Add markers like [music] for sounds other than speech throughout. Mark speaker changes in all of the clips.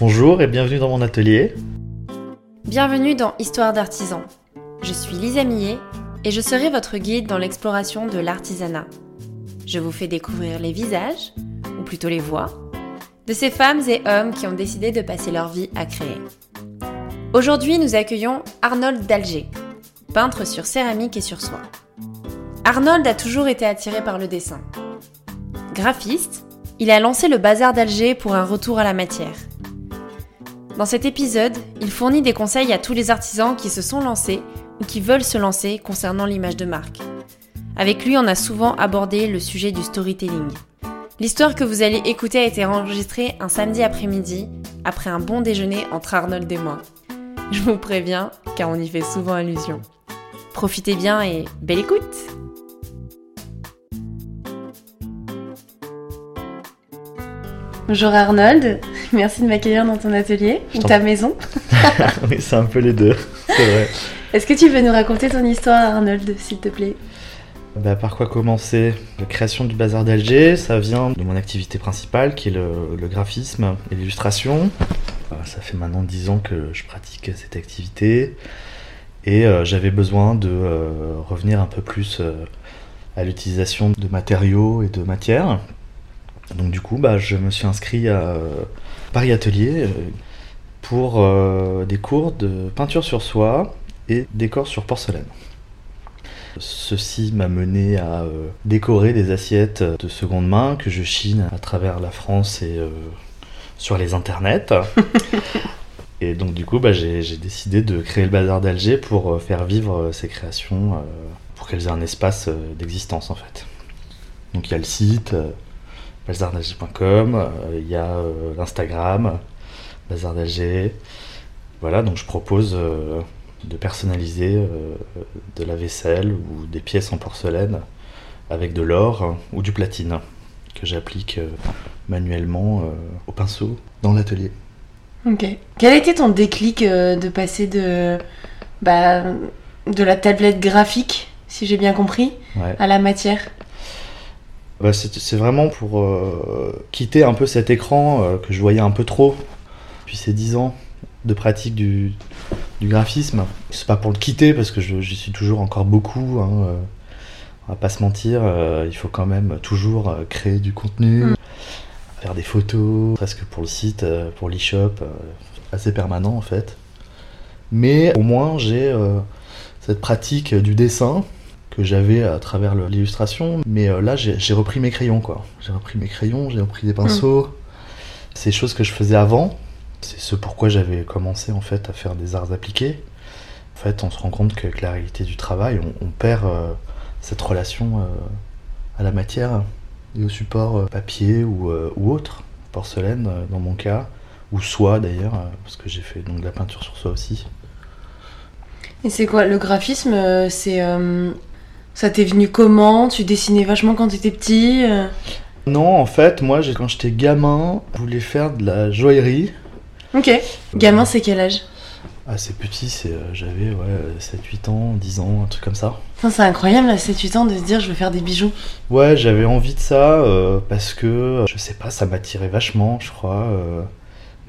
Speaker 1: Bonjour et bienvenue dans mon atelier.
Speaker 2: Bienvenue dans Histoire d'artisan. Je suis Lisa Millet et je serai votre guide dans l'exploration de l'artisanat. Je vous fais découvrir les visages, ou plutôt les voix, de ces femmes et hommes qui ont décidé de passer leur vie à créer. Aujourd'hui, nous accueillons Arnold d'Alger, peintre sur céramique et sur soie. Arnold a toujours été attiré par le dessin. Graphiste, il a lancé le Bazar d'Alger pour un retour à la matière. Dans cet épisode, il fournit des conseils à tous les artisans qui se sont lancés ou qui veulent se lancer concernant l'image de marque. Avec lui, on a souvent abordé le sujet du storytelling. L'histoire que vous allez écouter a été enregistrée un samedi après-midi, après un bon déjeuner entre Arnold et moi. Je vous préviens, car on y fait souvent allusion. Profitez bien et belle écoute Bonjour Arnold, [laughs] merci de m'accueillir dans ton atelier ou ta maison. [laughs]
Speaker 1: oui, c'est un peu les deux, [laughs] c'est vrai.
Speaker 2: Est-ce que tu veux nous raconter ton histoire Arnold, s'il te plaît?
Speaker 1: Bah, par quoi commencer? La création du bazar d'Alger, ça vient de mon activité principale qui est le, graphisme et l'illustration. Euh, ça fait maintenant 10 ans que je pratique cette activité et euh, j'avais besoin de euh, revenir un peu plus à l'utilisation de matériaux et de matières. Donc du coup, bah, je me suis inscrit à Paris Atelier pour des cours de peinture sur soie et décor sur porcelaine. Ceci m'a mené à euh, décorer des assiettes de seconde main que je chine à travers la France et euh, sur les internets. [laughs] et donc du coup, bah, j'ai décidé de créer le Bazar d'Alger pour euh, faire vivre ces créations, pour qu'elles aient un espace d'existence en fait. Donc il y a le site bazardalger.com, il y a l'Instagram, Bazar d'Alger. Voilà, donc je propose de personnaliser euh, de la vaisselle ou des pièces en porcelaine avec de l'or ou du platine que j'applique euh, manuellement euh, au pinceau dans l'atelier.
Speaker 2: Ok. Quel a été ton déclic de passer de, bah, de la tablette graphique, si j'ai bien compris, à la matière?
Speaker 1: Bah, C'est vraiment pour quitter un peu cet écran que je voyais un peu trop depuis ces dix ans de pratique du, du graphisme. C'est pas pour le quitter parce que j'y suis toujours encore beaucoup. Hein, euh, on va pas se mentir, euh, il faut quand même toujours euh, créer du contenu, mm. faire des photos, presque pour le site, pour l'e-shop, assez permanent en fait. Mais au moins j'ai cette pratique du dessin que j'avais à travers l'illustration. Mais là j'ai repris mes crayons quoi. J'ai repris mes crayons, j'ai repris des pinceaux. Mm. Ces choses que je faisais avant, c'est ce pourquoi j'avais commencé en fait à faire des arts appliqués. En fait, on se rend compte qu'avec la réalité du travail, on, perd euh, cette relation euh, à la matière et au support euh, papier ou, autre, porcelaine dans mon cas, ou soie d'ailleurs, parce que j'ai fait donc de la peinture sur soie aussi.
Speaker 2: Et c'est quoi le graphisme C'est ça t'est venu comment? Tu dessinais vachement quand tu étais petit
Speaker 1: Non, en fait, moi, quand j'étais gamin, je voulais faire de la joaillerie.
Speaker 2: Ok. Gamin, c'est quel âge?
Speaker 1: Ah, c'est petit, c'est, euh, j'avais ouais, 7-8 ans, 10 ans, un truc comme ça.
Speaker 2: c'est incroyable à 7-8 ans de se dire je veux faire des bijoux.
Speaker 1: Ouais, j'avais envie de ça euh, parce que, je sais pas, ça m'attirait vachement, je crois. Euh,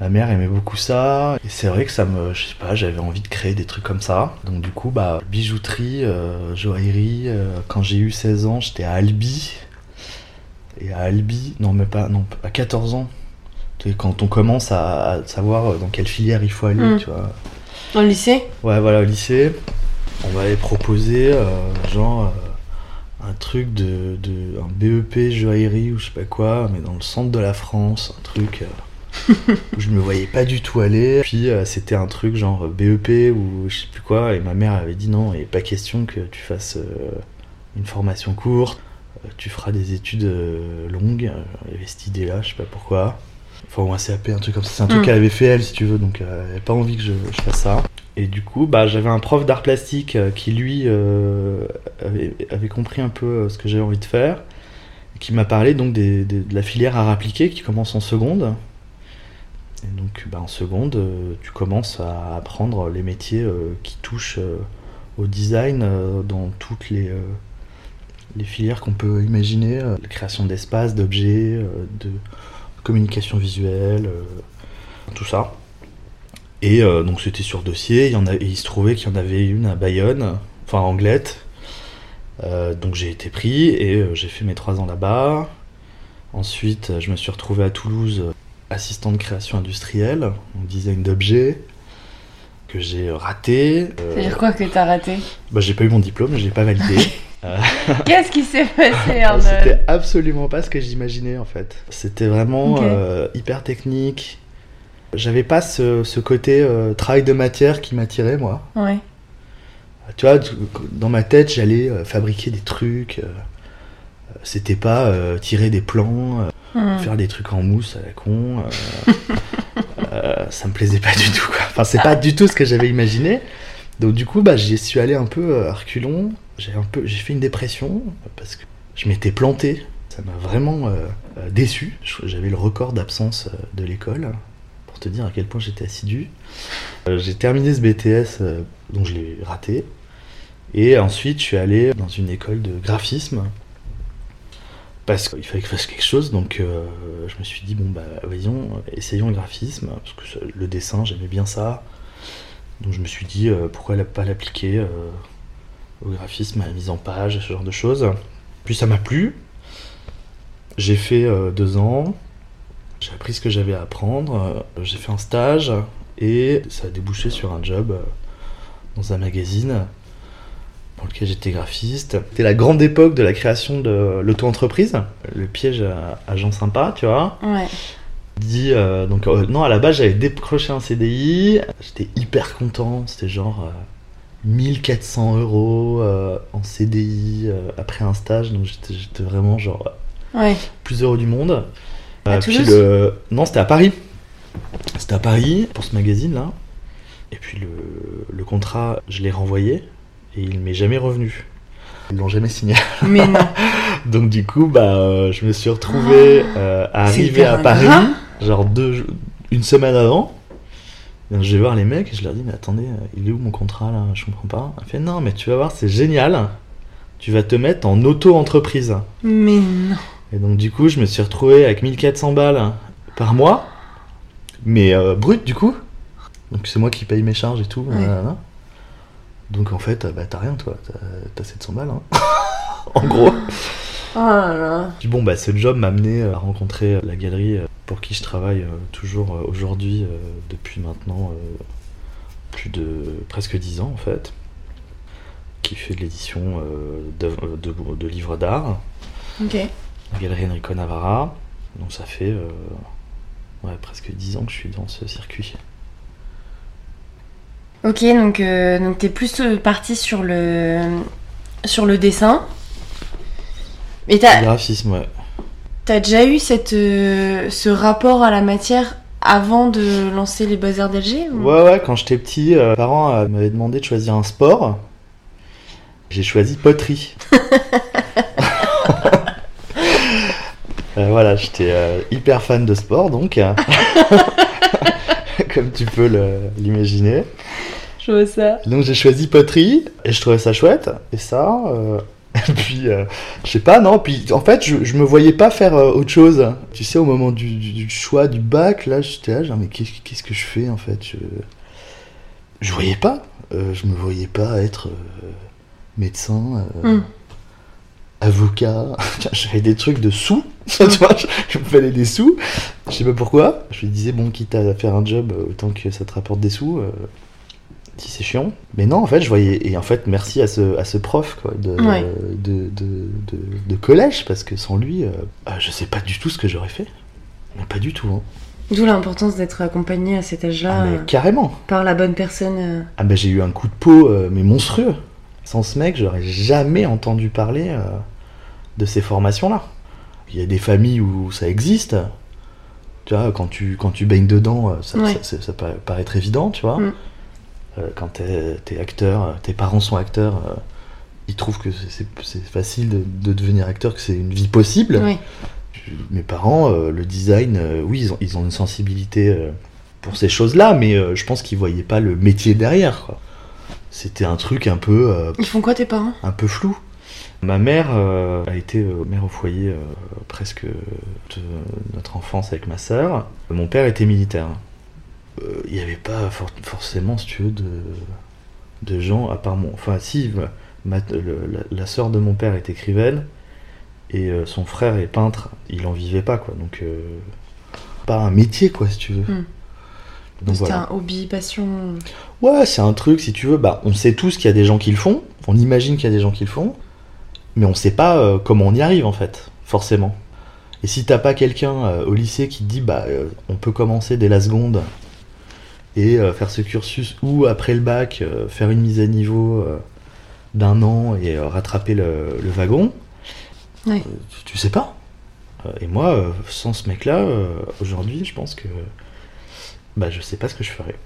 Speaker 1: ma mère aimait beaucoup ça. Et c'est vrai que ça me, je sais pas, j'avais envie de créer des trucs comme ça. Donc du coup, bah, bijouterie, joaillerie. quand j'ai eu 16 ans, j'étais à Albi. Et à Albi, non, mais pas, non, à 14 ans, quand on commence à, savoir dans quelle filière il faut aller, hmm. tu vois.
Speaker 2: Dans le lycée?
Speaker 1: Ouais, voilà, au lycée, on m'avait proposé euh, genre euh, un truc de, de, un BEP joaillerie ou je sais pas quoi, mais dans le centre de la France, un truc euh, [laughs] je me voyais pas du tout aller. Puis c'était un truc genre BEP ou je sais plus quoi, et ma mère avait dit non, il n'est pas question que tu fasses une formation courte, tu feras des études longues. Il y avait cette idée-là, je sais pas pourquoi. Enfin, un CAP, un truc comme ça. C'est un truc mm. qu'elle avait fait elle, si tu veux, donc euh, elle n'avait pas envie que je, fasse ça. Et du coup, bah, j'avais un prof d'art plastique euh, qui, lui, euh, avait, compris un peu ce que j'avais envie de faire, qui m'a parlé donc de la filière art appliqué qui commence en seconde. Et donc, bah, en seconde, tu commences à apprendre les métiers qui touchent au design dans toutes les, filières qu'on peut imaginer, la création d'espaces, d'objets, de communication visuelle, euh, tout ça. Et euh, donc c'était sur dossier, il, se trouvait qu'il y en avait une à Bayonne, enfin à Anglette. Euh, donc j'ai été pris et euh, j'ai fait mes trois ans là-bas. Ensuite, je me suis retrouvé à Toulouse, euh, assistant de création industrielle, en design d'objets, que j'ai raté. Euh,
Speaker 2: C'est-à-dire quoi que t'as raté
Speaker 1: bah, J'ai pas eu mon diplôme, j'ai pas validé. [laughs] [laughs]
Speaker 2: Qu'est-ce qui s'est passé [laughs] Arnold
Speaker 1: C'était absolument pas ce que j'imaginais en fait. C'était vraiment euh, hyper technique. J'avais pas ce, ce côté euh, travail de matière qui m'attirait moi.
Speaker 2: Ouais.
Speaker 1: Tu vois, dans ma tête, j'allais euh, fabriquer des trucs. euh, euh, C'était pas euh, tirer des plans, euh, faire des trucs en mousse à la con. euh, [laughs] euh, ça me plaisait pas du tout. Quoi. Enfin, c'est pas du tout ce que j'avais imaginé. Donc du coup, bah, j'y suis allé un peu euh, à reculons. J'ai un peu, j'ai fait une dépression parce que je m'étais planté. Ça m'a vraiment euh, euh, déçu. J'avais le record d'absence euh, de l'école pour te dire à quel point j'étais assidu. Euh, j'ai terminé ce BTS, euh, donc je l'ai raté. Et ensuite, je suis allé dans une école de graphisme parce qu'il fallait que je fasse quelque chose. Donc, euh, je me suis dit bon bah, voyons, essayons le graphisme parce que le dessin, j'aimais bien ça. Donc, je me suis dit euh, pourquoi pas l'appliquer euh, au graphisme, à la mise en page, ce genre de choses. Puis ça m'a plu. J'ai fait deux ans. J'ai appris ce que j'avais à apprendre. J'ai fait un stage et ça a débouché sur un job dans un magazine pour lequel j'étais graphiste. C'était la grande époque de la création de l'auto-entreprise, le piège à, à gens sympas, tu vois.
Speaker 2: Ouais.
Speaker 1: Dit, euh, donc, euh, non, à la base, j'avais décroché un CDI, j'étais hyper content, c'était genre euh, 1400 euros euh, en CDI après un stage, donc j'étais vraiment genre
Speaker 2: Ouais.
Speaker 1: plus heureux du monde.
Speaker 2: À
Speaker 1: puis le... Non, c'était à Paris. C'était à Paris pour ce magazine-là. Et puis le, le contrat, je l'ai renvoyé et il m'est jamais revenu. Ils l'ont jamais signé.
Speaker 2: Mais non. [laughs]
Speaker 1: Donc du coup, bah, euh, je me suis retrouvé euh, à arriver à Paris, genre deux, une semaine avant. Donc, je vais voir les mecs et je leur dis, mais attendez, euh, il est où mon contrat là? Je comprends pas. Il fait, non, mais tu vas voir, c'est génial. Tu vas te mettre en auto-entreprise.
Speaker 2: Mais non.
Speaker 1: Et donc du coup, je me suis retrouvé avec 1400 balles par mois, mais euh, brut du coup. Donc c'est moi qui paye mes charges et tout.
Speaker 2: Ouais.
Speaker 1: Donc en fait, euh, bah t'as rien toi, t'as- t'as 700 balles. hein. [laughs] en gros.
Speaker 2: Oh là là.
Speaker 1: Puis bon, bah ce job m'a amené à rencontrer la galerie euh, pour qui je travaille euh, toujours euh, aujourd'hui, euh, depuis maintenant euh, plus de presque 10 ans en fait, qui fait de l'édition euh, de, de livres d'art.
Speaker 2: Ok.
Speaker 1: la galerie Enrico Navarra. Donc ça fait euh, ouais, presque 10 ans que je suis dans ce circuit.
Speaker 2: Ok, donc, euh, donc t'es plus euh, parti sur le, sur le dessin.
Speaker 1: Le
Speaker 2: t'as
Speaker 1: graphisme, ouais.
Speaker 2: as déjà eu cette, euh, ce rapport à la matière avant de lancer les Beaux-Arts d'Alger ou-
Speaker 1: Ouais, ouais, quand j'étais petit, euh, mes parents euh, m'avaient demandé de choisir un sport. J'ai choisi poterie. [laughs] Voilà, j'étais hyper fan de sport, donc. [laughs] [laughs] Comme tu peux le- l'imaginer.
Speaker 2: Je vois ça.
Speaker 1: Donc j'ai choisi poterie et je trouvais ça chouette. Et ça, euh, [laughs] et puis euh, je sais pas, non. Puis en fait, je, je me voyais pas faire euh, autre chose. Tu sais, au moment du, du- du choix du bac, là, j'étais là, genre, mais qu'est-ce qu'est-ce que je fais en fait? Je, je voyais pas. Euh, je me voyais pas être médecin,
Speaker 2: Hmm.
Speaker 1: avocat. [laughs] J'avais des trucs de sous. [laughs] tu vois, je, je me fallait des sous. Je sais pas pourquoi. Je me disais, bon, quitte à faire un job, autant que ça te rapporte des sous. Si c'est chiant. Mais non, en fait, je voyais. Et en fait, merci à ce, à ce prof quoi, de,
Speaker 2: Ouais.
Speaker 1: de, de, collège, parce que sans lui, euh, ah, je sais pas du tout ce que j'aurais fait. Mais pas du tout. Hein.
Speaker 2: D'où l'importance d'être accompagné à cet âge-là
Speaker 1: Ah,
Speaker 2: euh,
Speaker 1: carrément.
Speaker 2: par la bonne personne. euh.
Speaker 1: Ah, bah, j'ai eu un coup de peau, euh, mais monstrueux. Sans ce mec, j'aurais jamais entendu parler de ces formations-là. Il y a des familles où ça existe. Tu vois, quand tu, quand tu baignes dedans, ça,
Speaker 2: Ouais.
Speaker 1: ça, ça- ça paraît, paraît être évident, tu vois.
Speaker 2: Mm.
Speaker 1: Euh, quand t'es es acteur, euh, tes parents sont acteurs, euh, ils trouvent que c'est- facile de, de devenir acteur, que c'est une vie possible.
Speaker 2: Oui.
Speaker 1: Mes parents, le design, oui, ils ont, ils ont une sensibilité pour ces choses-là, mais je pense qu'ils voyaient pas le métier derrière. C'était un truc un peu,
Speaker 2: Ils font quoi tes parents?
Speaker 1: un peu flou. Ma mère euh, a été euh, mère au foyer euh, presque de notre enfance avec ma sœur. Mon père était militaire. Il n'y avait pas for- forcément, si tu veux, de, de gens, à part mon. Enfin, si, ma- le- la, la sœur de mon père est écrivaine et euh, son frère est peintre. Il en vivait pas, quoi. Donc, euh, pas un métier, quoi, si tu veux. Donc
Speaker 2: C'était
Speaker 1: voilà.
Speaker 2: un hobby, passion.
Speaker 1: Ouais, c'est un truc, si tu veux, bah, on sait tous qu'il y a des gens qui le font, on imagine qu'il y a des gens qui le font, mais on sait pas euh, comment on y arrive en fait, forcément. Et si t'as pas quelqu'un euh, au lycée qui te dit, bah, euh, on peut commencer dès la seconde et euh, faire ce cursus, ou après le bac, euh, faire une mise à niveau euh, d'un an et rattraper le, le wagon, tu, sais pas. Et moi, sans ce mec-là, aujourd'hui, je pense que bah, je sais pas ce que je ferais.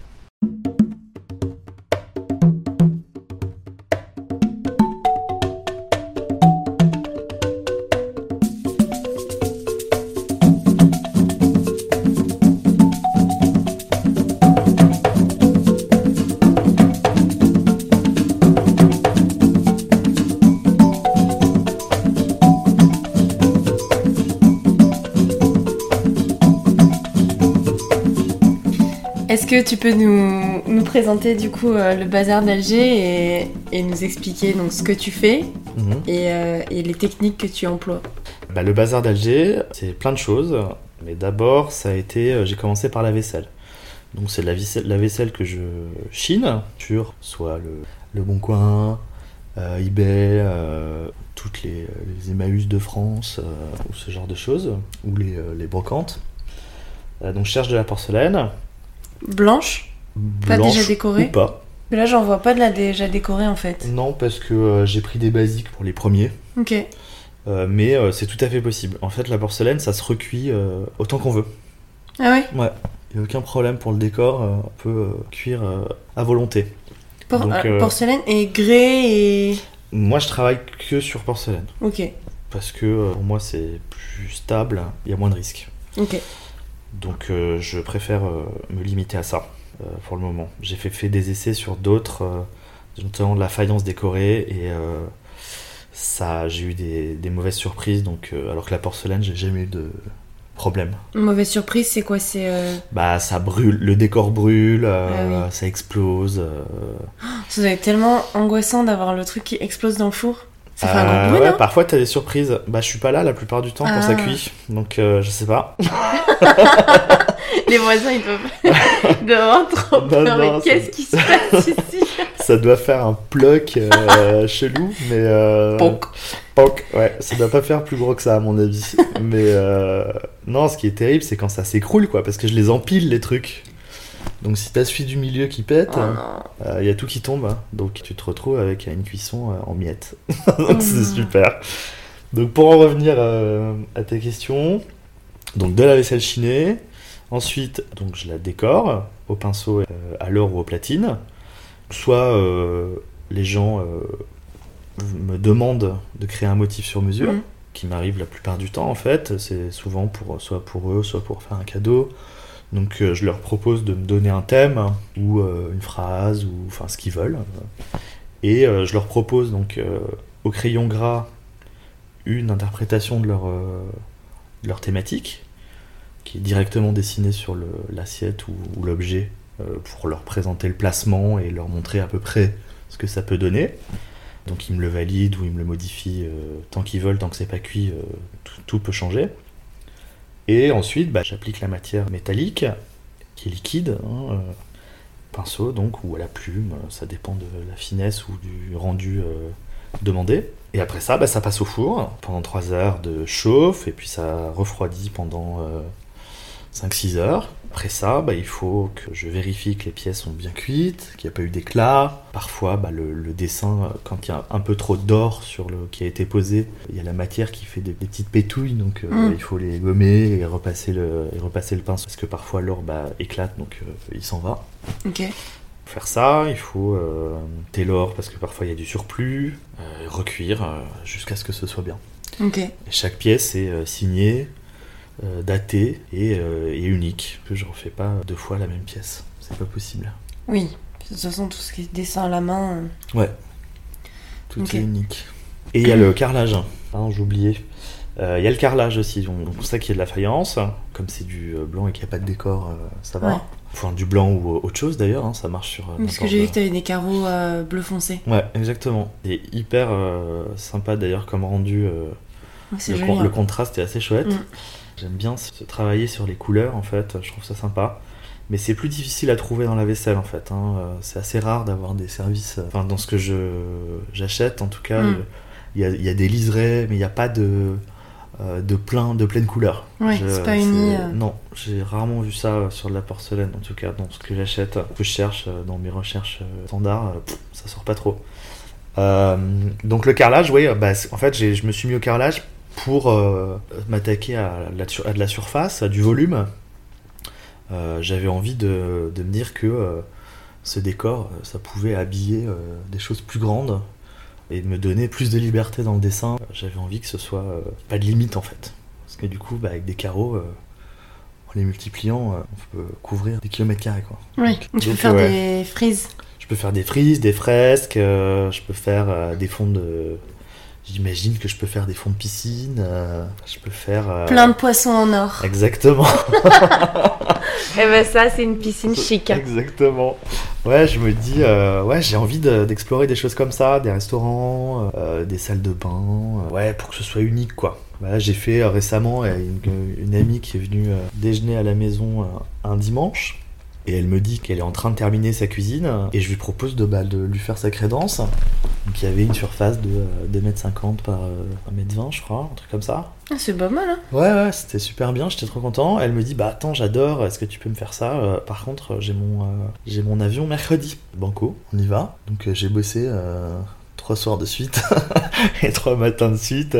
Speaker 2: Que tu peux nous, nous présenter du coup euh, le bazar d'Alger et, et nous expliquer donc ce que tu fais
Speaker 1: Mhm.
Speaker 2: et, euh, et les techniques que tu emploies
Speaker 1: Bah, le bazar d'Alger, c'est plein de choses. Mais d'abord, ça a été. euh, J'ai commencé par la vaisselle. Donc, c'est la vaisselle, la vaisselle que je chine sur soit le, le Bon Coin, euh, eBay, euh, toutes les, les Emmaüs de France, euh, ou ce genre de choses, ou les, les brocantes. Donc, je cherche de la porcelaine.
Speaker 2: Blanche? Pas déjà décorée?
Speaker 1: Ou pas.
Speaker 2: Mais Là, j'en vois pas de la déjà décorée en fait.
Speaker 1: Non, parce que euh, j'ai pris des basiques pour les premiers.
Speaker 2: Ok.
Speaker 1: Euh, mais euh, c'est tout à fait possible. En fait, la porcelaine, ça se recuit autant qu'on veut.
Speaker 2: Ah ouais?
Speaker 1: Ouais, il n'y a aucun problème pour le décor, on peut cuire à volonté.
Speaker 2: Por-
Speaker 1: Donc,
Speaker 2: Porcelaine et grès et.
Speaker 1: Moi, je travaille que sur porcelaine,
Speaker 2: Ok.
Speaker 1: parce que pour moi, c'est plus stable, il y a moins de risques.
Speaker 2: Ok.
Speaker 1: Donc, euh, je préfère euh, me limiter à ça euh, pour le moment. J'ai fait, fait des essais sur d'autres, notamment de la faïence décorée, et ça, j'ai eu des, des mauvaises surprises, donc, alors que la porcelaine, j'ai jamais eu de problème.
Speaker 2: Mauvaise surprise, c'est quoi? C'est. euh,
Speaker 1: Bah, ça brûle, le décor brûle, euh,
Speaker 2: Ah oui.
Speaker 1: ça explose. euh,
Speaker 2: Ça doit être tellement angoissant d'avoir le truc qui explose dans le four. Ça fait un
Speaker 1: Euh,
Speaker 2: grand bruit,
Speaker 1: ouais,
Speaker 2: non
Speaker 1: parfois t'as des surprises. Bah, je suis pas là la plupart du temps quand
Speaker 2: Ah.
Speaker 1: ça cuit, donc euh, je sais pas. [laughs]
Speaker 2: Les voisins, ils peuvent [laughs] trop
Speaker 1: Non,
Speaker 2: peur.
Speaker 1: non,
Speaker 2: Mais
Speaker 1: ça-
Speaker 2: qu'est-ce qui se passe ici? [laughs]
Speaker 1: Ça doit faire un ploc euh, chelou, mais. Euh,
Speaker 2: Ponk.
Speaker 1: ponk, ouais, ça doit pas faire plus gros que ça à mon avis. mais euh, non, ce qui est terrible, c'est quand ça s'écroule, quoi, parce que je les empile les trucs. Donc si t'as celui du milieu qui pète,
Speaker 2: Oh
Speaker 1: il
Speaker 2: non.
Speaker 1: y a tout qui tombe, hein. donc tu te retrouves avec une cuisson euh, en miettes. [laughs] Donc c'est
Speaker 2: non.
Speaker 1: super. Donc pour en revenir euh, à tes questions, donc de la vaisselle chinée, ensuite donc je la décore au pinceau euh, à l'or ou au platine. Soit euh, les gens euh, me demandent de créer un motif sur mesure,
Speaker 2: Mhm.
Speaker 1: qui m'arrive la plupart du temps en fait. C'est souvent pour soit pour eux, soit pour faire un cadeau. Donc euh, je leur propose de me donner un thème ou euh, une phrase ou enfin ce qu'ils veulent. Et euh, je leur propose donc au crayon gras une interprétation de leur, thématique qui est directement dessinée sur l'assiette ou, l'objet pour leur présenter le placement et leur montrer à peu près ce que ça peut donner. Donc ils me le valident ou ils me le modifient tant qu'ils veulent, tant que c'est pas cuit, tout peut changer. Et ensuite, bah, j'applique la matière métallique, qui est liquide, hein, euh, pinceau donc, ou à la plume, euh, ça dépend de la finesse ou du rendu euh, demandé. Et après ça, bah, ça passe au four pendant 3 heures de chauffe, et puis ça refroidit pendant euh, 5-6 heures. Après ça, bah, il faut que je vérifie que les pièces sont bien cuites, qu'il n'y a pas eu d'éclat. Parfois, bah, le, le dessin, quand il y a un peu trop d'or sur le qui a été posé, il y a la matière qui fait des, des petites pétouilles, donc euh,
Speaker 2: Mm.
Speaker 1: il faut les gommer et repasser le, et repasser le pinceau, parce que parfois l'or bah, éclate, donc euh, il s'en va.
Speaker 2: Ok.
Speaker 1: Pour faire ça, il faut euh, monter l'or, parce que parfois il y a du surplus, euh, recuire euh, jusqu'à ce que ce soit bien.
Speaker 2: Ok.
Speaker 1: Et chaque pièce est signée, euh, datée et, euh, et unique. Que je refais pas deux fois la même pièce. C'est pas possible.
Speaker 2: Oui. De toute façon, tout ce qui est dessin à la main. euh,
Speaker 1: Ouais. Tout est unique. Et il y a le carrelage. Hein, j'ai oublié. Il y a le carrelage aussi, donc pour ça qu'il y a de la faïence. Comme c'est du blanc et qu'il n'y a pas de décor, ça va.
Speaker 2: Ouais.
Speaker 1: Enfin, du blanc ou autre chose d'ailleurs, hein, ça marche sur.
Speaker 2: Parce que j'ai vu que t'avais des carreaux euh, bleu foncé.
Speaker 1: Ouais, exactement. Et hyper euh, sympa d'ailleurs comme rendu. euh,
Speaker 2: Ouais, C'est
Speaker 1: le,
Speaker 2: joli.
Speaker 1: con- le contraste est assez chouette.
Speaker 2: Mm.
Speaker 1: J'aime bien se travailler sur les couleurs en fait, je trouve ça sympa. Mais c'est plus difficile à trouver dans la vaisselle en fait. hein. Euh, C'est assez rare d'avoir des services. euh, Enfin, dans ce que je j'achète en tout cas,
Speaker 2: Mm.
Speaker 1: le- il y, a, il y a des liserés, mais il n'y a pas de, euh, de, plein, de pleine couleur.
Speaker 2: Ouais, c'est pas uni, euh.
Speaker 1: Non, j'ai rarement vu ça euh, sur de la porcelaine en tout cas, dans ce que j'achète, que je cherche euh, dans mes recherches euh, standards, euh, pff, ça sort pas trop. Euh, donc le carrelage, oui, bah, en fait j'ai- je me suis mis au carrelage pour euh, m'attaquer à, de la surface, à du volume. Euh, J'avais envie de, de me dire que euh, ce décor, ça pouvait habiller des choses plus grandes et me donner plus de liberté dans le dessin. J'avais envie que ce soit pas de limite en fait. Parce que du coup, bah, avec des carreaux, en les multipliant, on peut couvrir des kilomètres carrés. Quoi.
Speaker 2: Oui, tu peux
Speaker 1: Donc,
Speaker 2: faire
Speaker 1: ouais.
Speaker 2: des frises.
Speaker 1: Je peux faire des frises, des fresques, je peux faire des fonds de. J'imagine que je peux faire des fonds de piscine, euh, je peux faire. euh,
Speaker 2: Plein de poissons en or.
Speaker 1: Exactement. [laughs]
Speaker 2: Et ben ça, c'est une piscine [laughs] chic.
Speaker 1: Exactement. Ouais, je me dis, euh, ouais, j'ai envie de- d'explorer des choses comme ça, des restaurants, euh, des salles de bain, euh, ouais, pour que ce soit unique, quoi. Voilà, j'ai fait euh, récemment une, une amie qui est venue euh, déjeuner à la maison euh, un dimanche. Et elle me dit qu'elle est en train de terminer sa cuisine et je lui propose de, bah, de lui faire sa crédence. Donc il y avait une surface de euh, 2m50 par euh, 1m20 je crois, un truc comme ça.
Speaker 2: Ah, c'est pas mal, hein
Speaker 1: Ouais, ouais, c'était super bien, j'étais trop content. Elle me dit, bah attends, j'adore, est-ce que tu peux me faire ça Euh, Par contre, j'ai mon, euh, j'ai mon avion mercredi. Banco, on y va. Donc euh, j'ai bossé euh, trois soirs de suite [laughs] et trois matins de suite,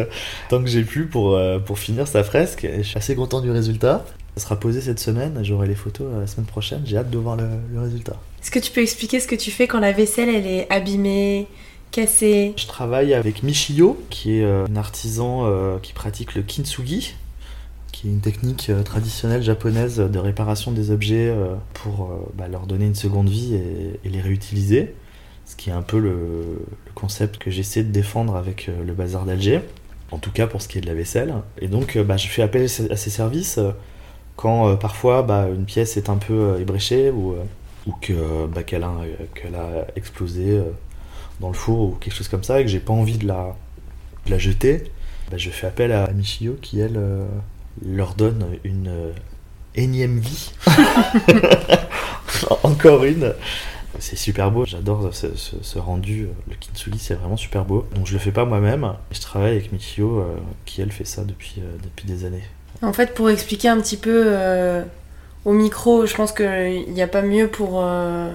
Speaker 1: tant que j'ai pu pour, euh, pour finir sa fresque. Et je suis assez content du résultat. Ça sera posé cette semaine, j'aurai les photos euh, la semaine prochaine, j'ai hâte de voir le, le résultat.
Speaker 2: Est-ce que tu peux expliquer ce que tu fais quand la vaisselle, elle est abîmée, cassée?
Speaker 1: Je travaille avec Michio, qui est euh, un artisan euh, qui pratique le kintsugi, qui est une technique traditionnelle japonaise de réparation des objets pour bah, leur donner une seconde vie et, et les réutiliser. Ce qui est un peu le, le concept que j'essaie de défendre avec le bazar d'Alger, en tout cas pour ce qui est de la vaisselle. Et donc bah, je fais appel à ces services quand euh, parfois bah, une pièce est un peu euh, ébréchée ou, euh, que, bah, qu'elle a, explosé. dans le four ou quelque chose comme ça et que j'ai pas envie de la, jeter, bah, je fais appel à Michio qui elle leur donne une énième vie. [laughs] Encore une. C'est super beau, j'adore ce, rendu. Le kintsugi, c'est vraiment super beau. Donc je le fais pas moi-même. Je travaille avec Michio qui elle fait ça depuis, depuis des années.
Speaker 2: En fait, pour expliquer un petit peu euh, au micro, je pense qu'il n'y a pas mieux pour, euh,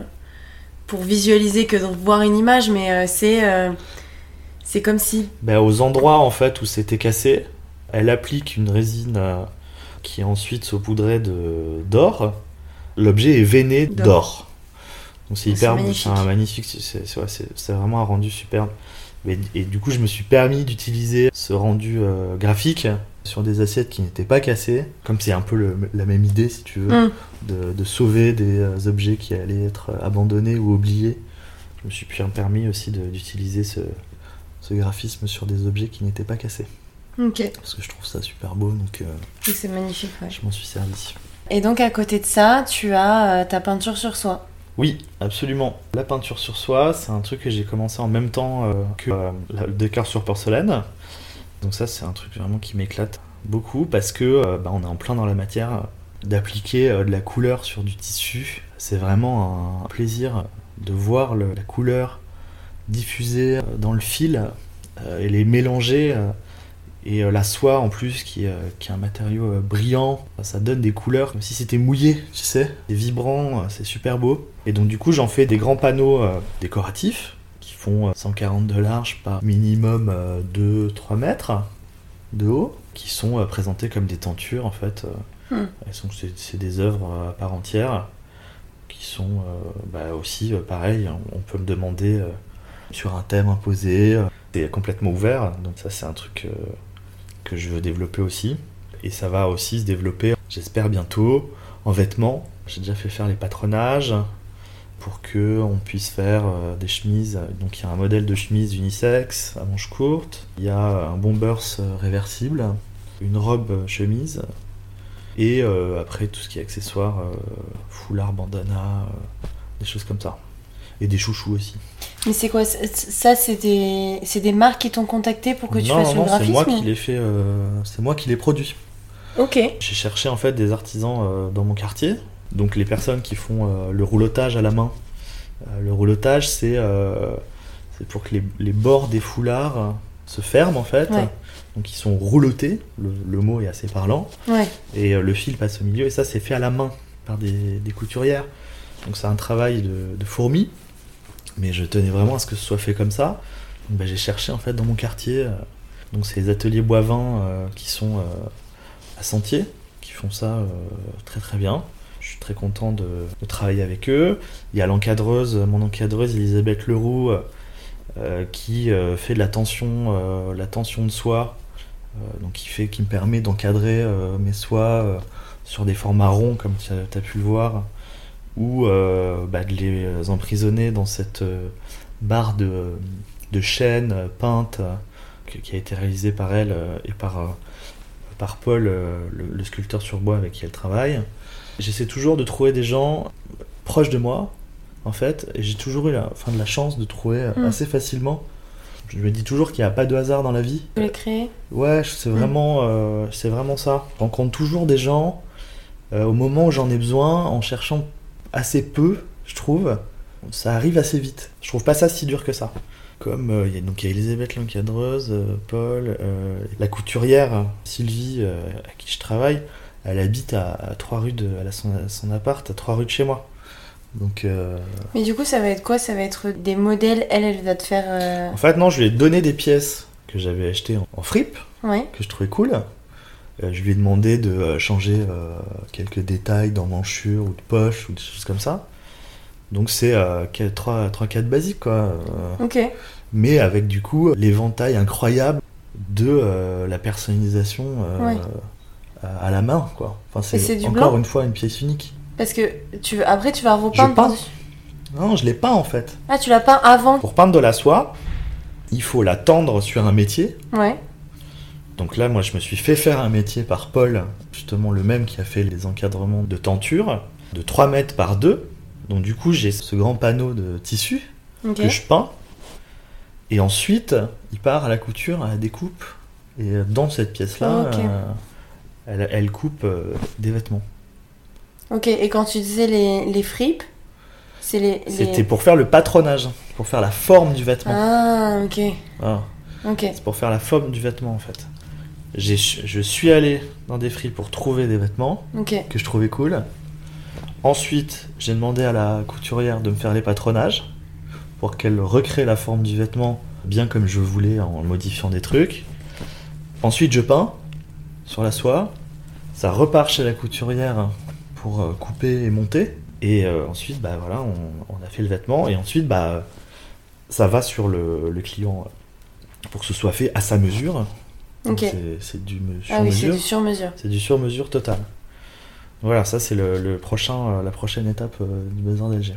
Speaker 2: pour visualiser que de voir une image, mais euh, c'est c'est comme si.
Speaker 1: Ben, aux endroits en fait où c'était cassé, elle applique une résine qui est ensuite saupoudrée de d'or. L'objet est veiné
Speaker 2: D'or.
Speaker 1: Donc c'est hyper beau, c'est magnifique, c'est- ouais, vraiment un rendu superbe. Et du coup, je me suis permis d'utiliser ce rendu graphique sur des assiettes qui n'étaient pas cassées, comme c'est un peu le- la même idée, si tu veux,
Speaker 2: Mm.
Speaker 1: de, de sauver des euh, objets qui allaient être abandonnés ou oubliés. Je me suis per- permis aussi d'utiliser ce, ce graphisme sur des objets qui n'étaient pas cassés.
Speaker 2: Ok,
Speaker 1: Parce que je trouve ça super beau, donc euh,
Speaker 2: Et c'est magnifique. ouais.
Speaker 1: je m'en suis servi.
Speaker 2: Et donc, à côté de ça, tu as euh, ta peinture sur soi.
Speaker 1: Oui, absolument. La peinture sur soie, c'est un truc que j'ai commencé en même temps euh, que euh, le décor sur porcelaine. Donc ça, c'est un truc vraiment qui m'éclate beaucoup parce que euh, bah, on est en plein dans la matière. euh, D'appliquer euh, de la couleur sur du tissu, c'est vraiment un plaisir de voir la couleur diffusée dans le fil et les mélanger. et la soie en plus, qui, est, qui est un matériau brillant, ça donne des couleurs comme si c'était mouillé, tu sais. C'est vibrant, c'est super beau. Et donc du coup, j'en fais des grands panneaux décoratifs font euh, 140 de large par minimum euh, 2-3 mètres de haut, qui sont euh, présentés comme des tentures en fait. euh.
Speaker 2: Hmm.
Speaker 1: C'est, des œuvres euh, à part entière qui sont euh, bah, aussi euh, pareil. On peut me demander euh, sur un thème imposé. euh, C'est complètement ouvert, donc ça c'est un truc euh, que je veux développer aussi. Et ça va aussi se développer, j'espère bientôt, en vêtements. J'ai déjà fait faire les patronages pour que on puisse faire euh, des chemises. Donc il y a un modèle de chemise unisexe à manches courtes. Il y a un bombers euh, réversible une robe euh, chemise, et euh, après tout ce qui est accessoires, euh, foulard, bandana, euh, des choses comme ça. Et des chouchous aussi.
Speaker 2: Mais c'est quoi Ça, c'est des, des marques qui t'ont contacté pour que tu
Speaker 1: non,
Speaker 2: fasses
Speaker 1: non,
Speaker 2: le
Speaker 1: non, c'est
Speaker 2: graphisme
Speaker 1: moi qui l'ai fait, euh, c'est moi qui l'ai produit.
Speaker 2: Ok.
Speaker 1: J'ai cherché en fait des artisans euh, dans mon quartier, donc les personnes qui font euh, le roulotage à la main. Euh, le roulotage, c'est euh, c'est pour que les, les bords des foulards se ferment en fait.
Speaker 2: Ouais.
Speaker 1: Donc ils sont roulotés, le, le mot est assez parlant,
Speaker 2: Ouais.
Speaker 1: et le fil passe au milieu, et ça c'est fait à la main par des, des couturières. Donc c'est un travail de, de fourmi, mais je tenais vraiment à ce que ce soit fait comme ça. Bah, j'ai cherché en fait dans mon quartier, euh, donc c'est les ateliers Boivin euh, qui sont euh, à Sentier, qui font ça très très bien. Suis très content de, travailler avec eux. Il y a l'encadreuse, mon encadreuse Elisabeth Leroux, euh, qui euh, fait de la tension, euh, la tension de euh, donc qui, fait, qui me permet d'encadrer mes soies sur des formats ronds, comme tu as, pu le voir, ou bah, de les emprisonner dans cette barre de, de chaîne peinte qui a été réalisée par elle et par, par Paul, le sculpteur sur bois avec qui elle travaille. J'essaie toujours de trouver des gens proches de moi, en fait, et j'ai toujours eu la, enfin, de la chance de trouver euh,
Speaker 2: Mm.
Speaker 1: assez facilement. Je me dis toujours qu'il n'y a pas de hasard dans la vie.
Speaker 2: L'as créé
Speaker 1: Ouais, c'est vraiment, euh, c'est vraiment ça. Je rencontre toujours des gens euh, au moment où j'en ai besoin, en cherchant assez peu, je trouve. Ça arrive assez vite. Je trouve pas ça si dur que ça. Comme euh, il y a Elisabeth l'encadreuse, euh, Paul, la couturière Sylvie à qui je travaille, elle habite à, trois rues de, elle a son, son appart à trois rues de chez moi. Donc euh,
Speaker 2: Mais du coup, ça va être quoi? Ça va être des modèles. Elle, elle va te faire. euh,
Speaker 1: en fait non, je lui ai donné des pièces que j'avais achetées en, en fripe.
Speaker 2: Ouais.
Speaker 1: que je trouvais cool. Euh, je lui ai demandé de changer quelques détails d'emmanchure ou de poche ou des choses comme ça. Donc c'est 3-4 basiques quoi.
Speaker 2: Ok.
Speaker 1: mais avec du coup l'éventail incroyable de la personnalisation
Speaker 2: Ouais.
Speaker 1: À, à la main quoi. Enfin,
Speaker 2: c'est
Speaker 1: encore
Speaker 2: blanc
Speaker 1: une fois une pièce unique.
Speaker 2: Parce que tu après, tu vas repeindre
Speaker 1: Je peins. Non, je l'ai pas en fait.
Speaker 2: Ah, tu l'as peint avant
Speaker 1: Pour peindre de la soie, il faut la tendre sur un métier.
Speaker 2: Ouais.
Speaker 1: Donc là, moi, je me suis fait faire un métier par Paul, justement le même qui a fait les encadrements de tenture, de 3 mètres par 2. Donc du coup, j'ai ce grand panneau de tissu que je peins. Et ensuite, il part à la couture, à la découpe. Et euh, dans cette pièce-là, euh, elle, elle coupe euh, des vêtements.
Speaker 2: Ok. Et quand tu disais les, les fripes, c'est les. les-
Speaker 1: C'était pour faire le patronage, pour faire la forme du vêtement.
Speaker 2: Ah, ok.
Speaker 1: Voilà.
Speaker 2: Ok.
Speaker 1: C'est pour faire la forme du vêtement en fait. J'ai- Je suis allé dans des frites pour trouver des vêtements. Que je trouvais cool. Ensuite, j'ai demandé à la couturière de me faire les patronages pour qu'elle recrée la forme du vêtement bien comme je voulais en modifiant des trucs. Ensuite, je peins sur la soie. Ça repart chez la couturière pour euh, couper et monter. Et euh, ensuite, bah voilà, on, on a fait le vêtement. Et ensuite, bah ça va sur le, le client euh, pour que ce soit fait à sa mesure. Donc,
Speaker 2: Ok.
Speaker 1: c'est- du me-
Speaker 2: Ah oui, c'est
Speaker 1: sur-mesure.
Speaker 2: du sur-mesure.
Speaker 1: C'est du sur-mesure total. Voilà, ça c'est le, le prochain, la prochaine étape du besoin d'LG.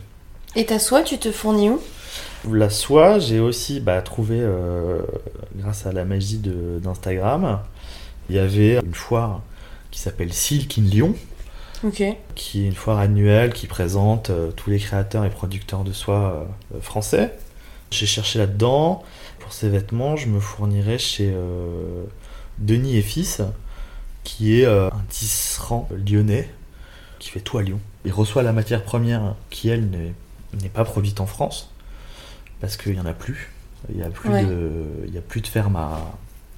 Speaker 2: Et ta soie, tu te fournis où?
Speaker 1: La soie, j'ai aussi bah, trouvé, euh, grâce à la magie d'Instagram, il y avait une foire qui s'appelle Silk in Lyon, qui est une foire annuelle qui présente euh, tous les créateurs et producteurs de soie euh, français. J'ai cherché là-dedans. Pour ces vêtements, je me fournirais chez euh, Denis et Fils, qui est un tisserand lyonnais qui fait tout à Lyon. Il reçoit la matière première qui, elle, n'est n'est pas produite en France, parce qu'il n'y en a plus. Il n'y a, plus
Speaker 2: Ouais.
Speaker 1: de- il y a plus de ferme à,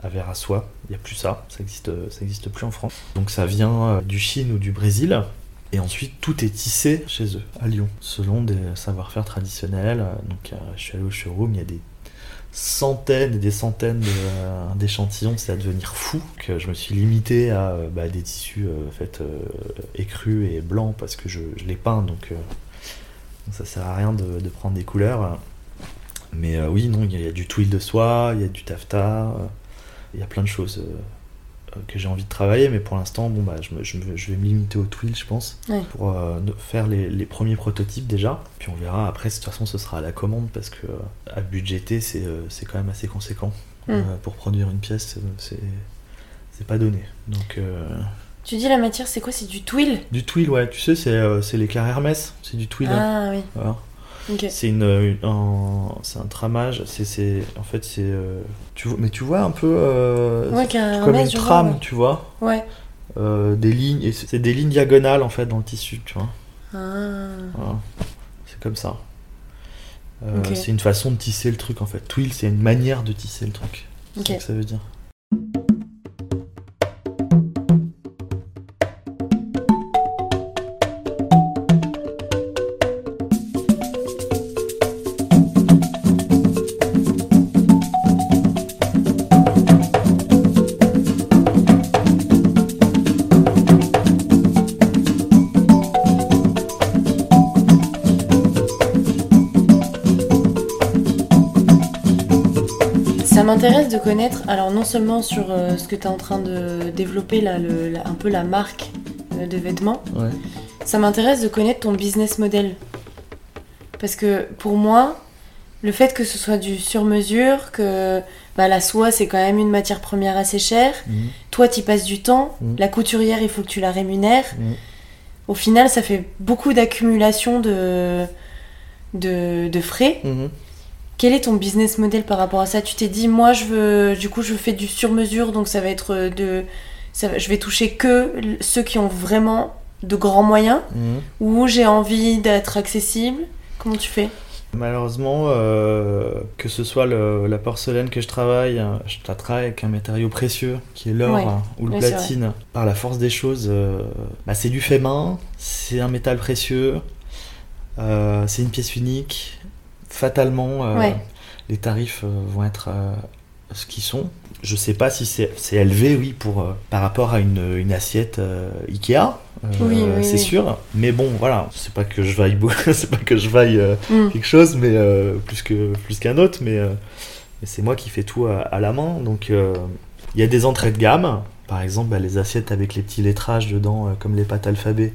Speaker 1: à verre à soie. Il n'y a plus ça. Ça n'existe ça existe plus en France. Donc ça vient euh, du Chine ou du Brésil. Et ensuite, tout est tissé chez eux, à Lyon, selon des savoir-faire traditionnels. Donc, euh, je suis allé au showroom, il y a des centaines et des centaines euh, d'échantillons, c'est à devenir fou. Que je me suis limité à bah, des tissus faits euh, écrus et blancs parce que je, les peins, donc euh, ça sert à rien de, prendre des couleurs. Mais oui, non, il y, a- du twill de soie, il y a du taffetas, il y a plein de choses euh, que j'ai envie de travailler, mais pour l'instant, bon, bah, je, me- je me- je vais me limiter au twill, je pense,
Speaker 2: Ouais.
Speaker 1: pour euh, faire les, les premiers prototypes déjà. Puis on verra après, de toute façon, ce sera à la commande parce que euh, à budgéter, c'est euh, quand même assez conséquent.
Speaker 2: Mm.
Speaker 1: Pour produire une pièce, c'est- pas donné. Donc, euh,
Speaker 2: Tu dis la matière, c'est quoi? C'est du twill?
Speaker 1: Du twill, ouais, tu sais, c'est l'éclair Hermès, c'est du twill. hein.
Speaker 2: Ah oui,
Speaker 1: Voilà.
Speaker 2: Ok.
Speaker 1: C'est une, une- un, c'est un tramage, c'est, c'est, en fait, c'est, euh, tu vois, mais tu vois un peu euh,
Speaker 2: Ouais, qu'un
Speaker 1: comme
Speaker 2: Hermès,
Speaker 1: une
Speaker 2: je vois,
Speaker 1: trame,
Speaker 2: ouais.
Speaker 1: tu vois,
Speaker 2: Ouais.
Speaker 1: euh, des lignes, et c'est des lignes diagonales en fait dans le tissu, tu vois.
Speaker 2: Ah.
Speaker 1: Voilà. C'est comme ça. Euh,
Speaker 2: Ok.
Speaker 1: C'est une façon de tisser le truc en fait. Twill, c'est une manière de tisser le truc. C'est
Speaker 2: Ok.
Speaker 1: ça que ça veut dire.
Speaker 2: De connaître, alors non seulement sur euh, ce que tu es en train de développer, là, le- la- un peu la marque euh, de vêtements,
Speaker 1: Ouais.
Speaker 2: ça m'intéresse de connaître ton business model. Parce que pour moi, le fait que ce soit du sur-mesure, que bah, la soie c'est quand même une matière première assez chère,
Speaker 1: Mhm.
Speaker 2: toi tu passes du temps,
Speaker 1: Mhm.
Speaker 2: la couturière il faut que tu la rémunères.
Speaker 1: Mhm.
Speaker 2: Au final, ça fait beaucoup d'accumulation de, de, de frais. Quel est ton business model par rapport à ça? Tu t'es dit, moi, je veux, du coup, je fais du sur-mesure, donc ça va être de, ça va- je vais toucher que ceux qui ont vraiment de grands moyens,
Speaker 1: Mhm.
Speaker 2: ou j'ai envie d'être accessible. Comment tu fais?
Speaker 1: Malheureusement, euh, que ce soit le- la porcelaine que je travaille, euh, je la travaille avec un matériau précieux qui est l'or
Speaker 2: Ouais.
Speaker 1: hein, ou le platine. Par la force des choses, euh, bah, c'est du fait main, c'est un métal précieux, euh, c'est une pièce unique. Fatalement, euh,
Speaker 2: Ouais.
Speaker 1: les tarifs euh, vont être euh, ce qu'ils sont. Je sais pas si c'est élevé, oui, pour, euh, par rapport à une, une assiette euh, Ikea. euh,
Speaker 2: Oui, oui,
Speaker 1: c'est
Speaker 2: oui.
Speaker 1: sûr, mais bon, voilà, c'est pas que je vaille, [laughs] c'est pas que je vaille
Speaker 2: Hmm.
Speaker 1: quelque chose, mais plus que plus qu'un autre, mais, mais c'est moi qui fais tout à, à la main. Donc il y a des entrées de gamme, par exemple bah, les assiettes avec les petits lettrages dedans, comme les pâtes alphabet,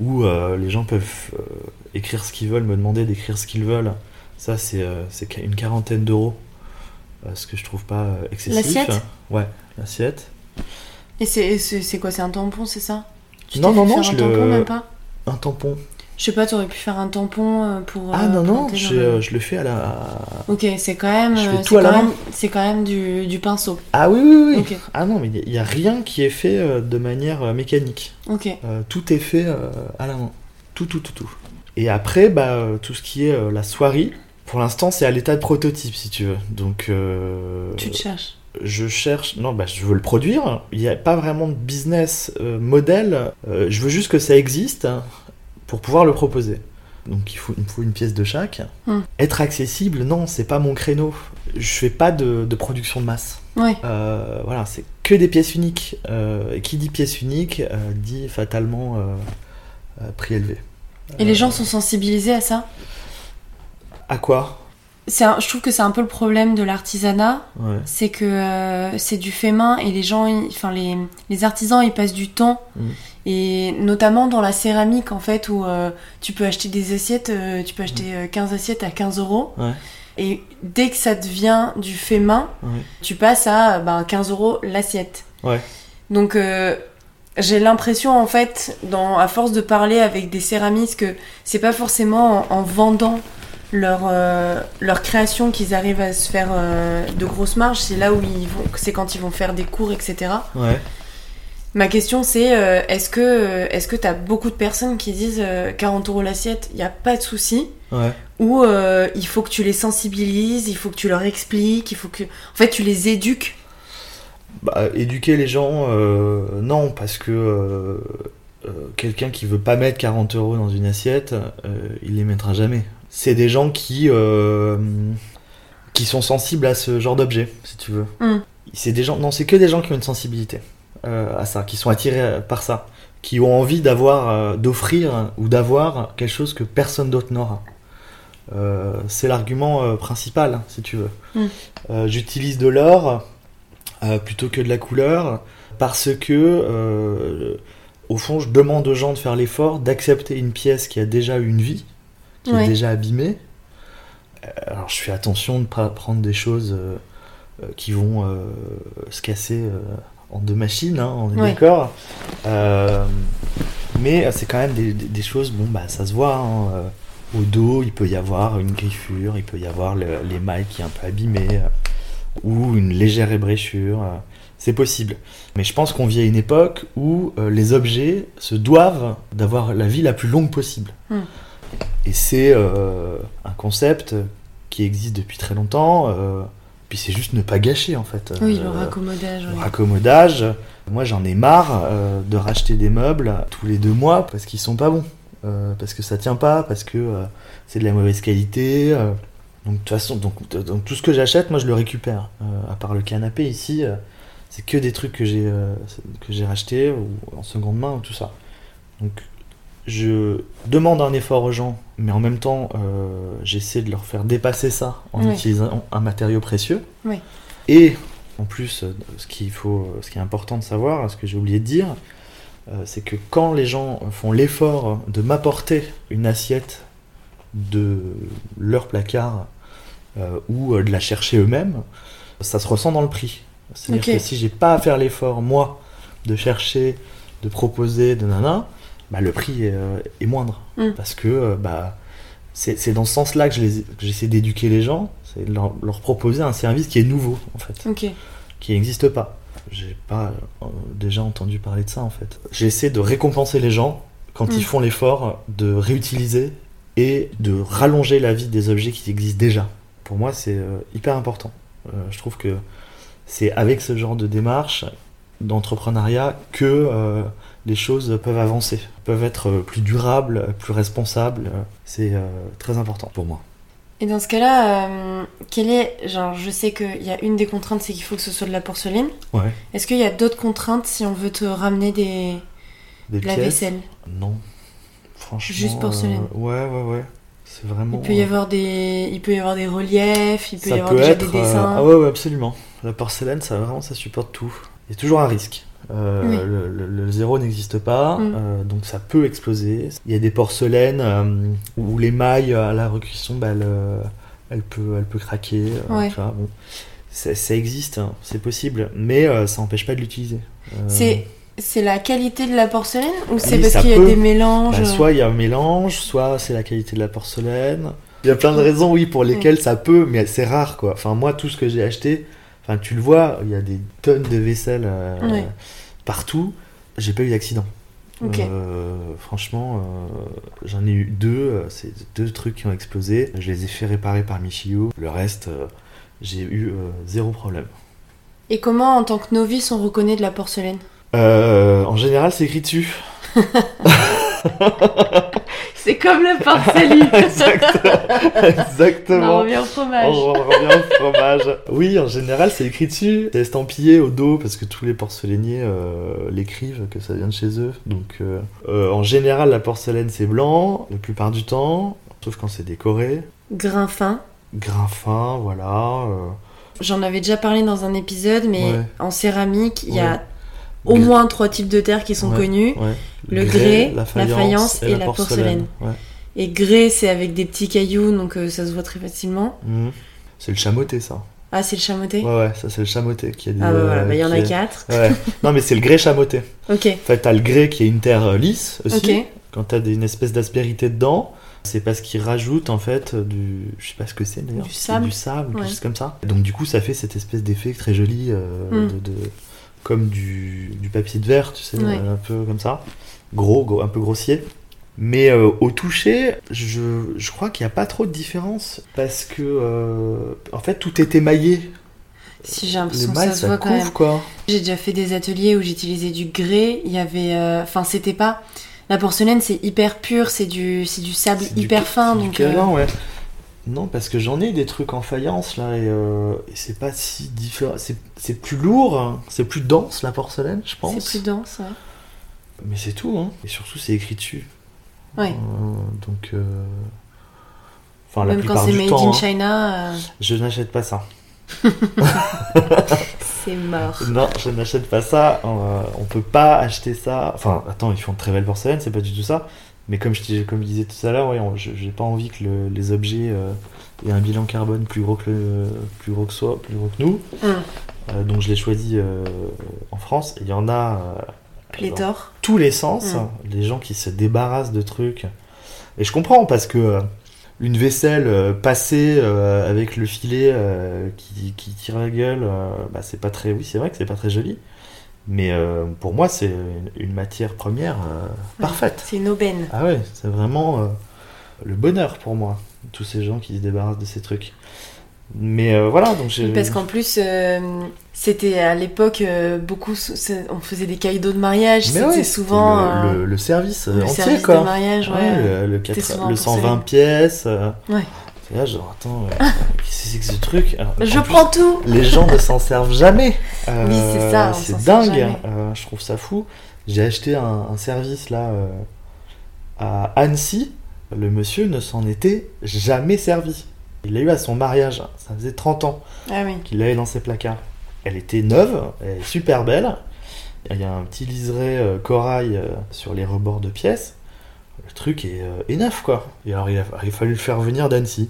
Speaker 1: où les gens peuvent écrire ce qu'ils veulent, me demander d'écrire ce qu'ils veulent. Ça c'est euh, une quarantaine d'euros, euh, ce que je trouve pas euh, excessif.
Speaker 2: L'assiette?
Speaker 1: Ouais, l'assiette.
Speaker 2: Et c'est quoi C'est un tampon, c'est ça? Tu
Speaker 1: Non, non, non, je
Speaker 2: un
Speaker 1: le-
Speaker 2: tampon, même pas?
Speaker 1: Un tampon.
Speaker 2: Je sais pas, t'aurais pu faire un tampon pour.
Speaker 1: ah non, non, je,
Speaker 2: le-
Speaker 1: je le fais à la.
Speaker 2: Ok, c'est quand même. C'est quand même- C'est quand même du, du pinceau.
Speaker 1: Ah oui, oui, oui. Ah non, mais il n'y a, rien qui est fait de manière mécanique.
Speaker 2: Ok.
Speaker 1: Euh, tout est fait à la main. Tout, tout, tout, tout. Et après, bah, euh, tout ce qui est euh, la soierie, pour l'instant, c'est à l'état de prototype, si tu veux. Donc, euh,
Speaker 2: Tu te cherches.
Speaker 1: je cherche. Non, bah, je veux le produire. Il n'y a pas vraiment de business euh, modèle. Euh, je veux juste que ça existe hein, pour pouvoir le proposer. Donc, il faut, il me faut une pièce de chaque.
Speaker 2: Hmm.
Speaker 1: Être accessible, non, c'est pas mon créneau. Je fais pas de, de production de masse.
Speaker 2: Ouais.
Speaker 1: Euh, voilà, c'est que des pièces uniques. Et qui dit pièce unique dit fatalement prix élevé.
Speaker 2: Et les gens sont sensibilisés à ça
Speaker 1: À quoi
Speaker 2: un- Je trouve que c'est un peu le problème de l'artisanat.
Speaker 1: Ouais.
Speaker 2: C'est que euh, c'est du fait main et les gens, ils- enfin les, les artisans, ils passent du temps.
Speaker 1: Mm.
Speaker 2: Et notamment dans la céramique, en fait, où euh, tu peux acheter des assiettes, euh, tu peux acheter euh, 15 assiettes à 15 euros.
Speaker 1: Ouais.
Speaker 2: Et dès que ça devient du fait main,
Speaker 1: Ouais.
Speaker 2: tu passes à ben, 15 euros l'assiette.
Speaker 1: Ouais.
Speaker 2: Donc j'ai l'impression en fait, dans, à force de parler avec des céramistes, que c'est pas forcément en, en vendant leur, euh, leur création qu'ils arrivent à se faire euh, de grosses marges, c'est là où ils vont, c'est quand ils vont faire des cours, etc.
Speaker 1: Ouais.
Speaker 2: Ma question c'est euh, est-ce que est-ce que t'as beaucoup de personnes qui disent euh, 40 euros l'assiette, il y a pas de souci,
Speaker 1: Ouais.
Speaker 2: ou il faut que tu les sensibilises, il faut que tu leur expliques, il faut que en fait tu les éduques.
Speaker 1: Bah, éduquer les gens, euh, non, parce que euh, euh, quelqu'un qui veut pas mettre 40 euros dans une assiette, il les mettra jamais. C'est des gens qui, qui sont sensibles à ce genre d'objet, si tu veux.
Speaker 2: Mm.
Speaker 1: C'est des gens, non, c'est que des gens qui ont une sensibilité à ça, qui sont attirés par ça, qui ont envie d'avoir, euh, d'offrir ou d'avoir quelque chose que personne d'autre n'aura. Euh, c'est l'argument euh, principal, si tu veux.
Speaker 2: Mm.
Speaker 1: Euh, J'utilise de l'or euh, plutôt que de la couleur parce que, euh, au fond, je demande aux gens de faire l'effort d'accepter une pièce qui a déjà eu une vie, qui
Speaker 2: Ouais.
Speaker 1: est déjà abîmée. Euh, Alors, je fais attention de ne pas prendre des choses euh, qui vont se casser en deux machines, hein, on est
Speaker 2: Ouais.
Speaker 1: d'accord. Mais c'est quand même des, des- des choses, bon, bah, ça se voit. hein, au dos, il peut y avoir une griffure, il peut y avoir le- l'émail qui est un peu abîmé, euh, ou une légère ébréchure. euh, c'est possible. Mais je pense qu'on vit à une époque où euh, les objets se doivent d'avoir la vie la plus longue possible.
Speaker 2: Hmm.
Speaker 1: Et c'est euh, un concept qui existe depuis très longtemps. euh, puis c'est juste ne pas gâcher en fait.
Speaker 2: Oui, le
Speaker 1: Euh,
Speaker 2: raccommodage.
Speaker 1: le
Speaker 2: oui.
Speaker 1: raccommodage. Moi, j'en ai marre de racheter des meubles tous les deux mois parce qu'ils sont pas bons, parce que ça tient pas, parce que c'est de la mauvaise qualité. Donc de toute façon, donc, donc, tout ce que j'achète, moi, je le récupère. Euh, à part le canapé ici, euh, c'est que des trucs que j'ai euh, que j'ai rachetés ou en seconde main ou tout ça. Donc je demande un effort aux gens, mais en même temps, euh, j'essaie de leur faire dépasser ça en
Speaker 2: Oui.
Speaker 1: utilisant un matériau précieux.
Speaker 2: Oui.
Speaker 1: Et en plus, ce qu'il faut, ce qui est important de savoir, ce que j'ai oublié de dire, c'est que quand les gens font l'effort de m'apporter une assiette de leur placard ou euh, de la chercher eux-mêmes, ça se ressent dans le prix. C'est-à-dire que si j'ai pas à faire l'effort, moi, de chercher, de proposer, de nana, bah, le prix est, euh, est moindre.
Speaker 2: Mm.
Speaker 1: Parce que euh, bah, c'est c'est dans ce sens-là que je j'essaie d'éduquer les gens, c'est de leur, leur proposer un service qui est nouveau, en fait qui n'existe pas. J'ai pas euh, déjà entendu parler de ça en fait. J'essaie de récompenser les gens quand
Speaker 2: Mm.
Speaker 1: ils font l'effort de réutiliser et de rallonger la vie des objets qui existent déjà. Pour moi, c'est euh, hyper important. Euh, je trouve que c'est avec ce genre de démarche d'entrepreneuriat que euh, les choses peuvent avancer, peuvent être plus durables, plus responsables. C'est très important pour moi.
Speaker 2: Et dans ce cas-là, euh, quelle est. Genre, je sais qu'il y a une des contraintes, c'est qu'il faut que ce soit de la porcelaine.
Speaker 1: Ouais.
Speaker 2: Est-ce qu'il y a d'autres contraintes si on veut te ramener des...
Speaker 1: Des
Speaker 2: de la
Speaker 1: pièces,
Speaker 2: vaisselle?
Speaker 1: Non. Franchement.
Speaker 2: Juste porcelaine.
Speaker 1: euh, ouais, ouais, ouais. C'est vraiment.
Speaker 2: Il peut y avoir des, il peut y avoir des reliefs, il peut
Speaker 1: ça
Speaker 2: y avoir
Speaker 1: peut
Speaker 2: déjà
Speaker 1: être.
Speaker 2: des
Speaker 1: euh,
Speaker 2: dessins.
Speaker 1: Ah ouais, ouais, absolument. La porcelaine, ça vraiment, ça supporte tout. Il y a toujours un risque. Euh,
Speaker 2: Oui.
Speaker 1: le, le- le zéro n'existe pas,
Speaker 2: Mm.
Speaker 1: euh, donc ça peut exploser. Il y a des porcelaines euh, où les mailles à la recuisson, bah, elle, euh, elle peut, elle peut craquer.
Speaker 2: Ouais.
Speaker 1: tu vois, bon. ça, ça existe, hein, c'est possible, mais ça n'empêche pas de l'utiliser.
Speaker 2: C'est, c'est la qualité de la porcelaine ou c'est
Speaker 1: Oui,
Speaker 2: parce qu'il y a
Speaker 1: peut.
Speaker 2: des mélanges
Speaker 1: Bah, soit il y a un mélange, soit c'est la qualité de la porcelaine. Il y a plein de raisons, oui, pour lesquelles ça peut, mais c'est rare, quoi. Enfin, moi, tout ce que j'ai acheté, enfin, tu le vois, il y a des tonnes de vaisselle euh, partout. J'ai pas eu d'accident. Euh, franchement, euh, j'en ai eu deux. euh, C'est deux trucs qui ont explosé. Je les ai fait réparer par Michio. Le reste, euh, j'ai eu euh, zéro problème.
Speaker 2: Et comment, en tant que novice, on reconnaît de la porcelaine?
Speaker 1: Euh, en général, c'est écrit dessus. [laughs]
Speaker 2: C'est comme le porcelaine [laughs]
Speaker 1: Exactement.
Speaker 2: On revient au fromage.
Speaker 1: On revient au fromage. Oui, en général, c'est écrit dessus. C'est estampillé au dos parce que tous les porcelainiers euh, l'écrivent que ça vient de chez eux. Donc, euh, euh, en général, la porcelaine c'est blanc la plupart du temps, sauf quand c'est décoré.
Speaker 2: Grain fin.
Speaker 1: Grain fin, voilà. euh,
Speaker 2: J'en avais déjà parlé dans un épisode, mais
Speaker 1: Ouais.
Speaker 2: en céramique, il y a. au moins trois types de terre qui sont
Speaker 1: Ouais.
Speaker 2: connus.
Speaker 1: ouais.
Speaker 2: Le grès, la faïence et la porcelaine.
Speaker 1: Ouais.
Speaker 2: Et grès, c'est avec des petits cailloux, donc euh, ça se voit très facilement.
Speaker 1: Mhm. C'est le chamoté, ça.
Speaker 2: Ah, c'est le chamoté
Speaker 1: Ouais, ouais, ça c'est le chamoté qui a des.
Speaker 2: Ah bah voilà, bah, il y en a quatre.
Speaker 1: Ouais. Non, mais c'est le grès chamoté. [laughs]
Speaker 2: Ok,
Speaker 1: En fait, t'as le grès qui est une terre euh, lisse aussi.
Speaker 2: ok.
Speaker 1: Quand t'as une espèce d'aspérité dedans, c'est parce qu'ils rajoutent en fait du. Je sais pas ce que c'est d'ailleurs.
Speaker 2: Du sable.
Speaker 1: Du sable,
Speaker 2: Ouais.
Speaker 1: quelque chose comme ça. Donc du coup, ça fait cette espèce d'effet très joli, euh,
Speaker 2: Mm.
Speaker 1: de, de- comme du, du papier de verre, tu sais,
Speaker 2: Ouais.
Speaker 1: un peu comme ça. Gros, gros, un peu grossier. Mais euh, au toucher, je, je crois qu'il n'y a pas trop de différence parce que euh, en fait tout est émaillé.
Speaker 2: Si j'ai l'impression que ça se voit quand même.
Speaker 1: quoi.
Speaker 2: J'ai déjà fait des ateliers où j'utilisais du grès. Il y avait, euh, enfin, c'était pas. La porcelaine, c'est hyper pur, c'est du, c'est du sable
Speaker 1: du-
Speaker 2: hyper fin,
Speaker 1: du
Speaker 2: donc. euh,
Speaker 1: câlin, ouais. Non, parce que j'en ai des trucs en faïence là et, euh, et c'est pas si différent. C'est c'est plus lourd, hein. c'est plus dense la porcelaine, je pense.
Speaker 2: c'est plus dense. ouais.
Speaker 1: Mais c'est tout, hein. Et surtout, c'est écrit dessus.
Speaker 2: Ouais.
Speaker 1: Euh, donc. euh, Enfin, la
Speaker 2: Même quand
Speaker 1: plupart
Speaker 2: c'est
Speaker 1: du
Speaker 2: made
Speaker 1: temps,
Speaker 2: in
Speaker 1: hein,
Speaker 2: China,
Speaker 1: je n'achète pas ça. [laughs]
Speaker 2: c'est mort.
Speaker 1: Non, je n'achète pas ça. On peut pas acheter ça. Enfin, attends, ils font de très belle porcelaine, c'est pas du tout ça. Mais comme je, dis- comme je disais tout à l'heure, ouais, j'ai pas envie que le- les objets euh, aient un bilan carbone plus gros que le, plus gros que soi, plus gros que nous.
Speaker 2: Hum.
Speaker 1: euh, donc je l'ai choisi euh, en France. Il y en a euh,
Speaker 2: Pléthore.
Speaker 1: tous les sens,
Speaker 2: Mm.
Speaker 1: les gens qui se débarrassent de trucs. Et je comprends parce que euh, une vaisselle euh, passée euh, avec le filet euh, qui, qui tire la gueule, euh, bah, c'est pas très. Oui, c'est vrai que c'est pas très joli. Mais euh, pour moi, c'est une, matière première euh, parfaite.
Speaker 2: C'est une aubaine.
Speaker 1: Ah ouais, c'est vraiment euh, le bonheur pour moi, tous ces gens qui se débarrassent de ces trucs. Mais voilà, donc j'ai.
Speaker 2: Parce qu'en plus, c'était à l'époque, beaucoup, on faisait des cadeaux de mariage. C'était
Speaker 1: ouais,
Speaker 2: souvent
Speaker 1: le, le- le service
Speaker 2: le
Speaker 1: entier,
Speaker 2: service
Speaker 1: quoi.
Speaker 2: de mariage. Ouais.
Speaker 1: Ouais, le, le,
Speaker 2: C'était
Speaker 1: 4
Speaker 2: souvent
Speaker 1: le
Speaker 2: pour
Speaker 1: 120
Speaker 2: ça.
Speaker 1: pièces.
Speaker 2: Ouais.
Speaker 1: C'est là, genre, attends, euh, [laughs] qu'est-ce que c'est que ce truc Alors,
Speaker 2: Je
Speaker 1: plus,
Speaker 2: prends tout.
Speaker 1: Les gens ne s'en servent jamais. Euh,
Speaker 2: Oui, c'est ça, s'en
Speaker 1: C'est dingue.
Speaker 2: jamais.
Speaker 1: Euh, je trouve ça fou. J'ai acheté un, un service là euh, à Annecy. Le monsieur ne s'en était jamais servi. Il l'a eu à son mariage. Ça faisait 30 ans
Speaker 2: Ah oui.
Speaker 1: qu'il l'avait dans ses placards. Elle était neuve, elle est super belle. Il y a un petit liseré euh, corail euh, sur les rebords de pièces. Le truc est, euh, est neuf, quoi. Et alors, il a, il a fallu le faire venir d'Annecy.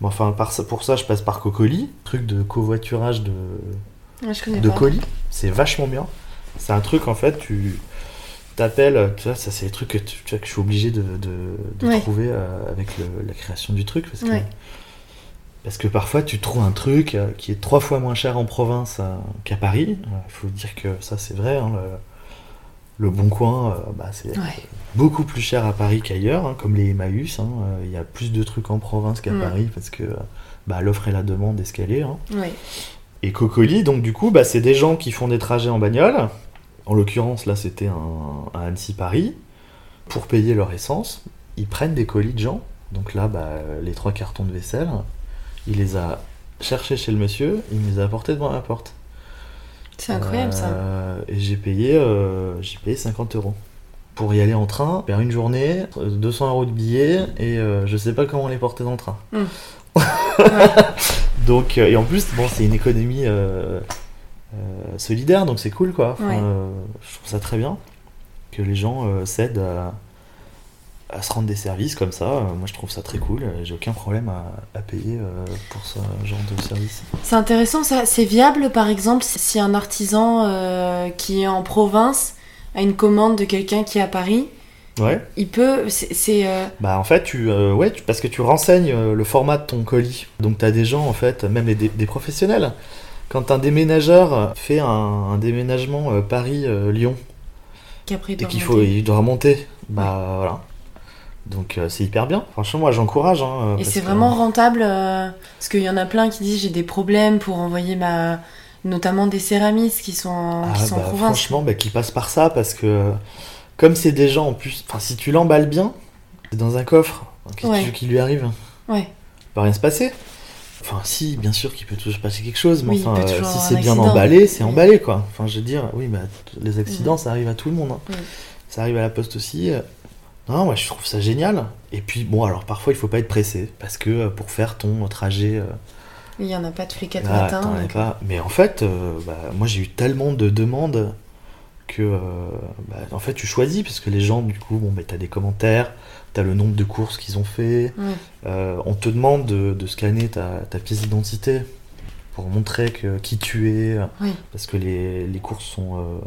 Speaker 1: Mais enfin, par pour ça, je passe par Cocoli. Truc de covoiturage de,
Speaker 2: Ah, je
Speaker 1: de
Speaker 2: pas.
Speaker 1: colis. C'est vachement bien. C'est un truc, en fait, tu t'appelles. Tu vois, ça, c'est les trucs que, tu, tu vois, que je suis obligé de, de- de
Speaker 2: Ouais.
Speaker 1: trouver euh, avec le- la création du truc. Parce que,
Speaker 2: Ouais.
Speaker 1: parce que parfois, tu trouves un truc euh, qui est trois fois moins cher en province qu'à Paris. Il faut dire que ça, c'est vrai. hein, le, le Bon Coin, euh, bah, c'est
Speaker 2: Ouais.
Speaker 1: beaucoup plus cher à Paris qu'ailleurs, hein, comme les Emmaüs. hein, euh, Il y a plus de trucs en province qu'à
Speaker 2: Mm.
Speaker 1: Paris parce que euh, bah, l'offre et la demande est. hein. Et Cocoli, donc du coup, bah, c'est des gens qui font des trajets en bagnole. En l'occurrence, là, c'était un, un Annecy-Paris. Pour payer leur essence, ils prennent des colis de gens. Donc là, bah, les trois cartons de vaisselle, il les a cherchés chez le monsieur, il me les a apportés devant la porte.
Speaker 2: C'est incroyable ça.
Speaker 1: Euh, Et j'ai payé, euh, j'ai payé 50 euros. Pour y aller en train, faire une journée, euh, 200 euros de billets, et euh, je sais pas comment les porter dans le train.
Speaker 2: Mm. [laughs]
Speaker 1: donc, et en plus, bon, c'est une économie euh, euh, solidaire, donc c'est cool quoi. Enfin,
Speaker 2: Ouais.
Speaker 1: je trouve ça très bien que les gens cèdent à, à se rendre des services comme ça. Euh, moi, je trouve ça très cool. J'ai aucun problème à, à payer euh, pour ce genre de service.
Speaker 2: C'est intéressant ça. C'est viable par exemple si un artisan euh, qui est en province a une commande de quelqu'un qui est à Paris,
Speaker 1: Ouais.
Speaker 2: il peut. C'est. euh,
Speaker 1: Bah en fait, tu, euh, ouais, tu- parce que tu renseignes euh, le format de ton colis. Donc tu as des gens, en fait, même les, des professionnels. Quand un déménageur fait un, un déménagement euh, Paris-Lyon et qu'il faut, il doit remonter, bah voilà. Donc euh, c'est hyper bien. Franchement, moi j'encourage. hein,
Speaker 2: Et c'est
Speaker 1: que-
Speaker 2: vraiment rentable euh, parce qu'il y en a plein qui disent j'ai des problèmes pour envoyer ma. Notamment des céramistes qui sont en,
Speaker 1: Ah,
Speaker 2: qui sont en
Speaker 1: bah,
Speaker 2: province.
Speaker 1: franchement, bah, qu'ils passent par ça parce que comme c'est des gens en plus, enfin si tu l'emballes bien, c'est dans un coffre. Qu'est-ce
Speaker 2: Ouais.
Speaker 1: qu'il lui arrive
Speaker 2: Ouais.
Speaker 1: Il peut rien se passer. Enfin, si, bien sûr qu'il peut toujours se passer quelque chose, mais
Speaker 2: Oui,
Speaker 1: enfin, euh, si c'est bien emballé, c'est
Speaker 2: Oui.
Speaker 1: emballé, quoi. Enfin, je veux dire, oui, bah, les accidents, ça arrive à tout le monde. hein.
Speaker 2: Oui.
Speaker 1: Ça arrive à la poste aussi. Non, moi, je trouve ça génial. Et puis, bon, alors parfois, il faut pas être pressé, parce que euh, pour faire ton trajet, euh,
Speaker 2: Il y en a pas tous les quatre
Speaker 1: là,
Speaker 2: donc-
Speaker 1: pas. Mais en fait, euh, bah, moi, j'ai eu tellement de demandes que, bah, en fait, tu choisis, parce que les gens, du coup, bon, bah, t'as des commentaires, t'as le nombre de courses qu'ils ont fait. Euh, on te demande de, de scanner ta, ta pièce d'identité pour montrer que, qui tu es,
Speaker 2: Oui.
Speaker 1: parce que les, les courses sont,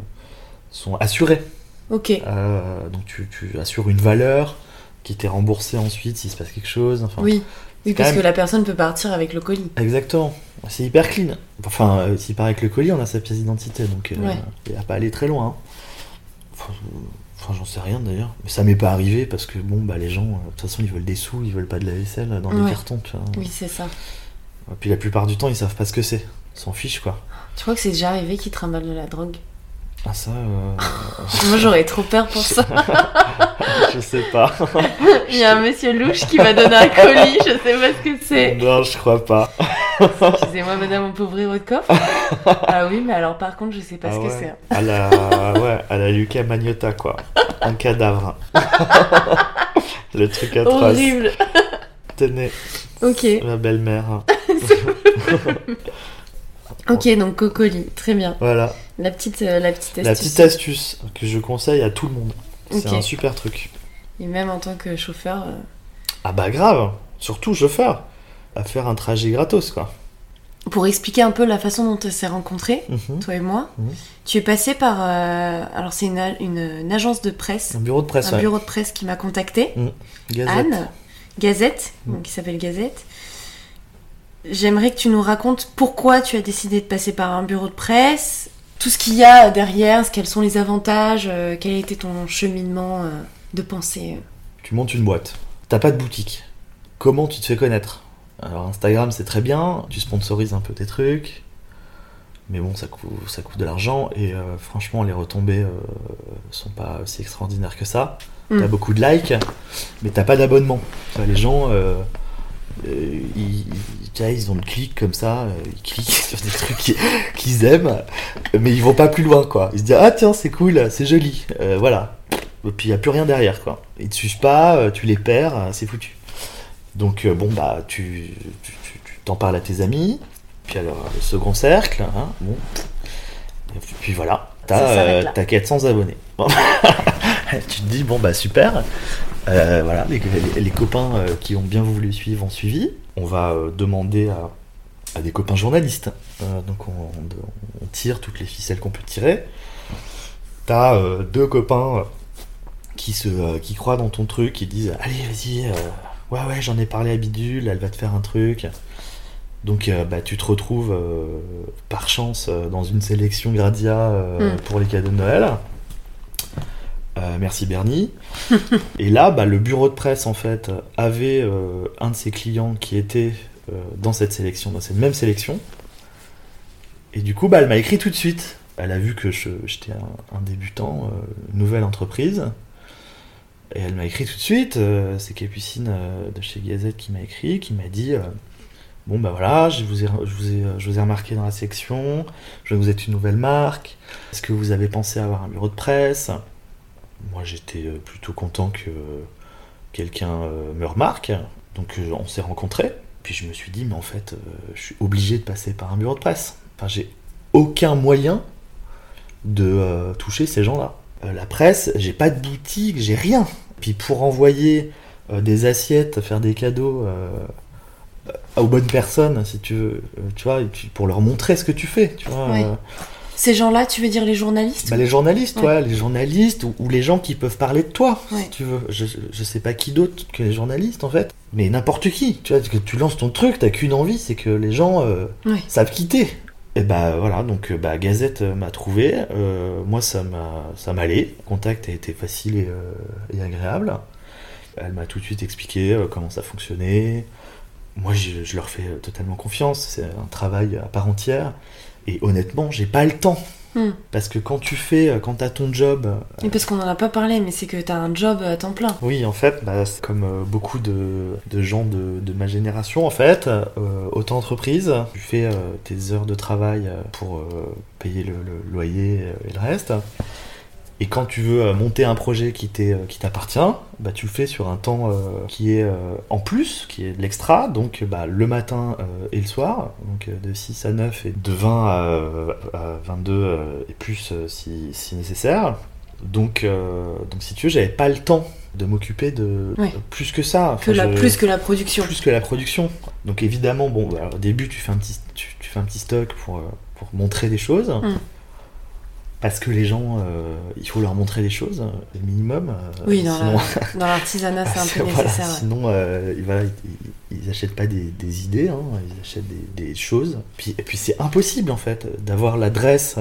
Speaker 1: sont assurées.
Speaker 2: Ok.
Speaker 1: Euh, donc tu, tu assures une valeur qui t'est remboursée ensuite s'il se passe quelque chose. Enfin,
Speaker 2: Oui. Oui, parce
Speaker 1: même-
Speaker 2: que la personne peut partir avec le colis.
Speaker 1: Exactement. C'est hyper clean. Enfin, euh, s'il part avec le colis, on a sa pièce d'identité, donc il
Speaker 2: Ouais.
Speaker 1: n'y a pas aller très loin. hein. Enfin, euh, enfin, j'en sais rien d'ailleurs. Mais ça m'est pas arrivé parce que bon, bah les gens, euh, de toute façon, ils veulent des sous, ils veulent pas de la vaisselle dans des
Speaker 2: Ouais.
Speaker 1: cartons. Tu vois.
Speaker 2: Oui, c'est ça.
Speaker 1: Et puis la plupart du temps, ils savent pas ce que c'est. Ils s'en fichent quoi.
Speaker 2: Tu crois que c'est déjà arrivé qu'ils trimballent de la drogue?
Speaker 1: Ah ça, euh,
Speaker 2: Moi, j'aurais trop peur pour ça. [laughs]
Speaker 1: je sais pas. [laughs]
Speaker 2: Il y a un monsieur louche qui m'a donné un colis, je sais pas ce que c'est.
Speaker 1: non, je crois pas.
Speaker 2: Excusez-moi, madame, on peut ouvrir votre coffre [laughs] Ah oui, mais alors par contre, je sais pas
Speaker 1: Ah
Speaker 2: ce que c'est.
Speaker 1: À la, ouais, à la Luca Magnotta quoi. Un cadavre. Le truc atroce.
Speaker 2: Horrible.
Speaker 1: Tenez,
Speaker 2: Ok,
Speaker 1: ma belle-mère.
Speaker 2: Ok, donc cocoli, très bien.
Speaker 1: Voilà,
Speaker 2: La petite, euh, la petite astuce.
Speaker 1: la petite astuce que je conseille à tout le monde. C'est un super truc.
Speaker 2: Et même en tant que chauffeur, euh,
Speaker 1: Ah bah grave, surtout chauffeur, à faire un trajet gratos quoi.
Speaker 2: pour expliquer un peu la façon dont on s'est rencontrés,
Speaker 1: Mhm.
Speaker 2: toi et moi,
Speaker 1: Mhm.
Speaker 2: tu es passé par. euh, alors, c'est une, a- une- une agence de presse,
Speaker 1: Un bureau de presse,
Speaker 2: un
Speaker 1: ouais.
Speaker 2: bureau de presse qui m'a contacté.
Speaker 1: Gazette.
Speaker 2: Anne, Gazette, donc qui s'appelle Gazette. J'aimerais que tu nous racontes pourquoi tu as décidé de passer par un bureau de presse, tout ce qu'il y a derrière, quels sont les avantages, euh, quel a été ton cheminement euh, de pensée.
Speaker 1: Tu montes une boîte. T'as pas de boutique. Comment tu te fais connaître? Alors Instagram c'est très bien, tu sponsorises un peu tes trucs, mais bon ça coûte, ça coûte de l'argent et euh, franchement les retombées euh, sont pas aussi extraordinaires que ça.
Speaker 2: Mm.
Speaker 1: T'as beaucoup de likes, mais t'as pas d'abonnement. Les gens, euh, euh, ils, ils- ils ont le clic comme ça, euh, ils cliquent [laughs] sur des trucs qui- qu'ils aiment, mais ils vont pas plus loin quoi. Ils se disent ah tiens c'est cool, c'est joli, Euh, voilà. Et puis il n'y a plus rien derrière, quoi. Ils te suivent pas, euh, tu les perds, euh, c'est foutu. Donc, euh, bon, bah, tu t'en parles à tes amis, puis alors le second cercle, hein, bon. Et puis, voilà, t'as euh,
Speaker 2: là.
Speaker 1: t'as 400 abonnés. Bon. [laughs] tu te dis, bon, bah, super. Euh, voilà, les, copains euh, qui ont bien voulu suivre ont suivi. On va euh, demander à, à des copains journalistes. Euh, donc, on, on- on tire toutes les ficelles qu'on peut tirer. T'as euh, deux copains qui, se, euh, qui croient dans ton truc, qui disent Allez, vas-y, euh, ouais, ouais, j'en ai parlé à Bidule, elle va te faire un truc. Donc, euh, bah, tu te retrouves euh, par chance dans une sélection Gradia euh,
Speaker 2: Mm.
Speaker 1: pour les cadeaux de Noël. Euh, merci Bernie. [laughs] Et là, bah, le bureau de presse, en fait, avait euh, un de ses clients qui était euh, dans cette sélection, dans cette même sélection. Et du coup, bah, elle m'a écrit tout de suite. Elle a vu que j'étais un, un débutant, euh, nouvelle entreprise. Et elle m'a écrit tout de suite. euh, C'est Capucine euh, de chez Gazette qui m'a écrit, qui m'a dit euh, Bon, bah voilà, je vous, ai, je, vous ai, je vous ai remarqué dans la section, je vous êtes une nouvelle marque. Est-ce que vous avez pensé à avoir un bureau de presse? Moi, j'étais euh, plutôt content que quelqu'un euh, me remarque. Donc, euh, on s'est rencontrés. Puis, je me suis dit Mais en fait, je suis obligé de passer par un bureau de presse. Enfin, j'ai aucun moyen de toucher ces gens-là. La presse, j'ai pas de boutique, j'ai rien. Puis pour envoyer des assiettes, faire des cadeaux aux bonnes personnes, si tu veux, tu vois, pour leur montrer ce que tu fais, tu vois.
Speaker 2: Oui. Ces gens-là, tu veux dire les journalistes
Speaker 1: bah, les journalistes,
Speaker 2: Ouais.
Speaker 1: ouais, les journalistes ou, ou les gens qui peuvent parler de toi,
Speaker 2: Ouais.
Speaker 1: si tu veux. Je, je sais pas qui d'autre que les journalistes en fait, mais n'importe qui. Tu vois, que tu lances ton truc, t'as qu'une envie, c'est que les gens euh, savent quitter. Et bah voilà, donc euh, bah, Gazette euh, m'a trouvé. Euh, moi, ça m'a, ça m'allait. Le contact a été facile et, euh, et agréable. Elle m'a tout de suite expliqué comment ça fonctionnait. Moi, je, je leur fais totalement confiance. C'est un travail à part entière. Et honnêtement, j'ai pas le temps.
Speaker 2: Hmm.
Speaker 1: Parce que quand tu fais, euh, quand t'as ton job, euh,
Speaker 2: Et parce qu'on en a pas parlé, mais c'est que t'as un job à temps plein.
Speaker 1: oui, en fait, bah, comme euh, beaucoup de, de gens de, de ma génération, en fait, euh, auto-entreprise, tu fais euh, tes heures de travail euh, pour euh, payer le, le loyer euh, et le reste. Et quand tu veux euh, monter un projet qui t'est, euh, qui t'appartient, bah, tu le fais sur un temps euh, qui est euh, en plus, qui est de l'extra, donc bah, le matin euh, et le soir, donc de 6 à 9 et de 20 à, à 22 euh, et plus si, si nécessaire. Donc, donc si tu veux, j'avais pas le temps de m'occuper de plus que ça.
Speaker 2: Que
Speaker 1: Enfin,
Speaker 2: la,
Speaker 1: je-
Speaker 2: plus que la production.
Speaker 1: plus que la production. Donc évidemment, bon, bah, au début, tu fais un petit, tu, tu fais un petit stock pour, pour montrer des choses.
Speaker 2: Mm.
Speaker 1: Parce que les gens, euh, il faut leur montrer des choses, le minimum. euh,
Speaker 2: Oui, dans
Speaker 1: sinon,
Speaker 2: la- dans l'artisanat, c'est un peu [laughs]
Speaker 1: voilà,
Speaker 2: nécessaire. ouais.
Speaker 1: sinon euh, ils, voilà, ils, ils achètent pas des, des idées, hein, ils achètent des, des choses. Puis, et puis c'est impossible en fait d'avoir l'adresse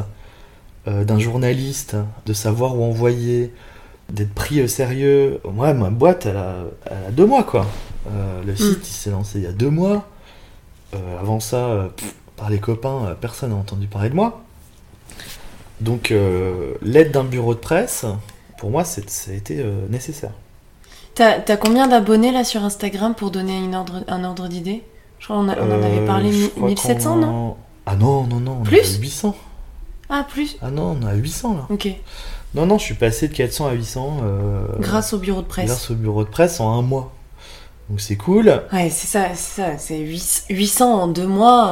Speaker 1: euh, d'un journaliste, de savoir où envoyer, d'être pris au sérieux. Moi, ma boîte, elle a, elle a deux mois quoi. Euh, le site, il s'est lancé il y a deux mois. Euh, avant ça, euh, pff, par les copains, euh, personne n'a entendu parler de moi. Donc euh, l'aide d'un bureau de presse, pour moi, ça a été euh, nécessaire.
Speaker 2: T'as t'as combien d'abonnés là sur Instagram pour donner une ordre, un ordre d'idée? Je crois qu'on en avait
Speaker 1: Euh,
Speaker 2: parlé
Speaker 1: je
Speaker 2: mi-
Speaker 1: crois
Speaker 2: 1700,
Speaker 1: qu'on-
Speaker 2: non?
Speaker 1: Ah non, non, non, on
Speaker 2: Plus?
Speaker 1: a 800.
Speaker 2: Ah, plus?
Speaker 1: Ah non, on a 800 là.
Speaker 2: Ok.
Speaker 1: Non, non, je suis passé de 400 à 800 euh,
Speaker 2: Grâce au bureau de presse.
Speaker 1: grâce au bureau de presse en un mois. Donc c'est cool.
Speaker 2: Ouais, c'est ça, c'est ça. C'est 8 800 en deux mois.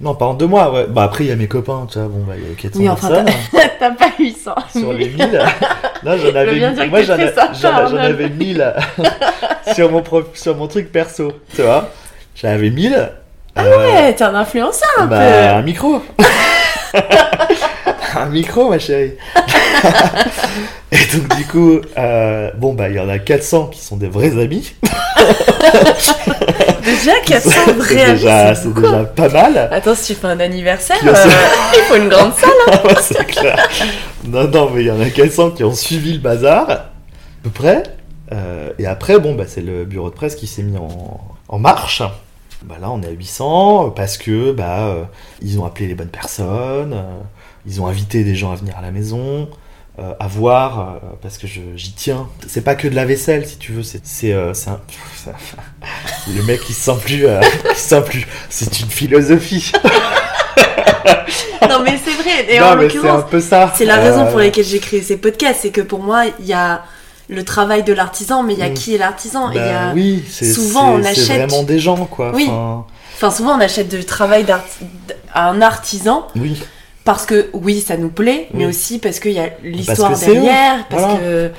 Speaker 2: Euh.
Speaker 1: Non, pas en deux mois, ouais. Bah après, il y a mes copains, tu vois, bon, bah, il y a 400
Speaker 2: Oui, enfin. [laughs] T'as pas 800.
Speaker 1: sur les 1000. Là, j'en avais, moi, j'en,
Speaker 2: Arnold.
Speaker 1: avais 1000 [laughs] sur mon, pro- sur mon truc perso, tu vois. J'en avais 1000. Euh,
Speaker 2: Ouais, t'es un influenceur un
Speaker 1: bah, un micro. [laughs] [laughs] un micro, ma chérie. [laughs] Et donc, du coup, euh, bon, bah, il y en a 400 qui sont des vrais amis. [laughs]
Speaker 2: Déjà, 400
Speaker 1: C'est
Speaker 2: vrais amis,
Speaker 1: déjà,
Speaker 2: c'est
Speaker 1: déjà pas mal.
Speaker 2: Attends, si tu fais un anniversaire, euh, il faut une grande salle. hein.
Speaker 1: Ouais, c'est clair. Non, non, mais il y en a 400 qui ont suivi le bazar, à peu près. Euh, et après, bon, bah, c'est le bureau de presse qui s'est mis en, en marche. Bah, là, on est à 800 parce que bah, euh, ils ont appelé les bonnes personnes, ils ont invité des gens à venir à la maison, euh, à voir, euh, parce que j'y tiens. C'est pas que de la vaisselle, si tu veux, c'est euh, un- [laughs] le mec qui se sent plus, [laughs] qui se sent plus. C'est une philosophie.
Speaker 2: Non, mais c'est vrai. Et
Speaker 1: non,
Speaker 2: en
Speaker 1: mais c'est un
Speaker 2: l'occurrence,
Speaker 1: peu ça.
Speaker 2: c'est la raison pour laquelle j'ai créé ces podcasts. C'est que pour moi, il y a le travail de l'artisan, mais il y a
Speaker 1: Mm.
Speaker 2: qui est l'artisan.
Speaker 1: Bah
Speaker 2: a...
Speaker 1: oui, c'est
Speaker 2: souvent, on achète-
Speaker 1: vraiment des gens quoi.
Speaker 2: Oui.
Speaker 1: Enfin,
Speaker 2: Enfin, souvent, on achète du travail d'art- à un artisan
Speaker 1: oui.
Speaker 2: Parce que, oui, ça nous plaît, mais
Speaker 1: Oui.
Speaker 2: aussi parce qu'il y a l'histoire derrière. Parce
Speaker 1: Voilà.
Speaker 2: que.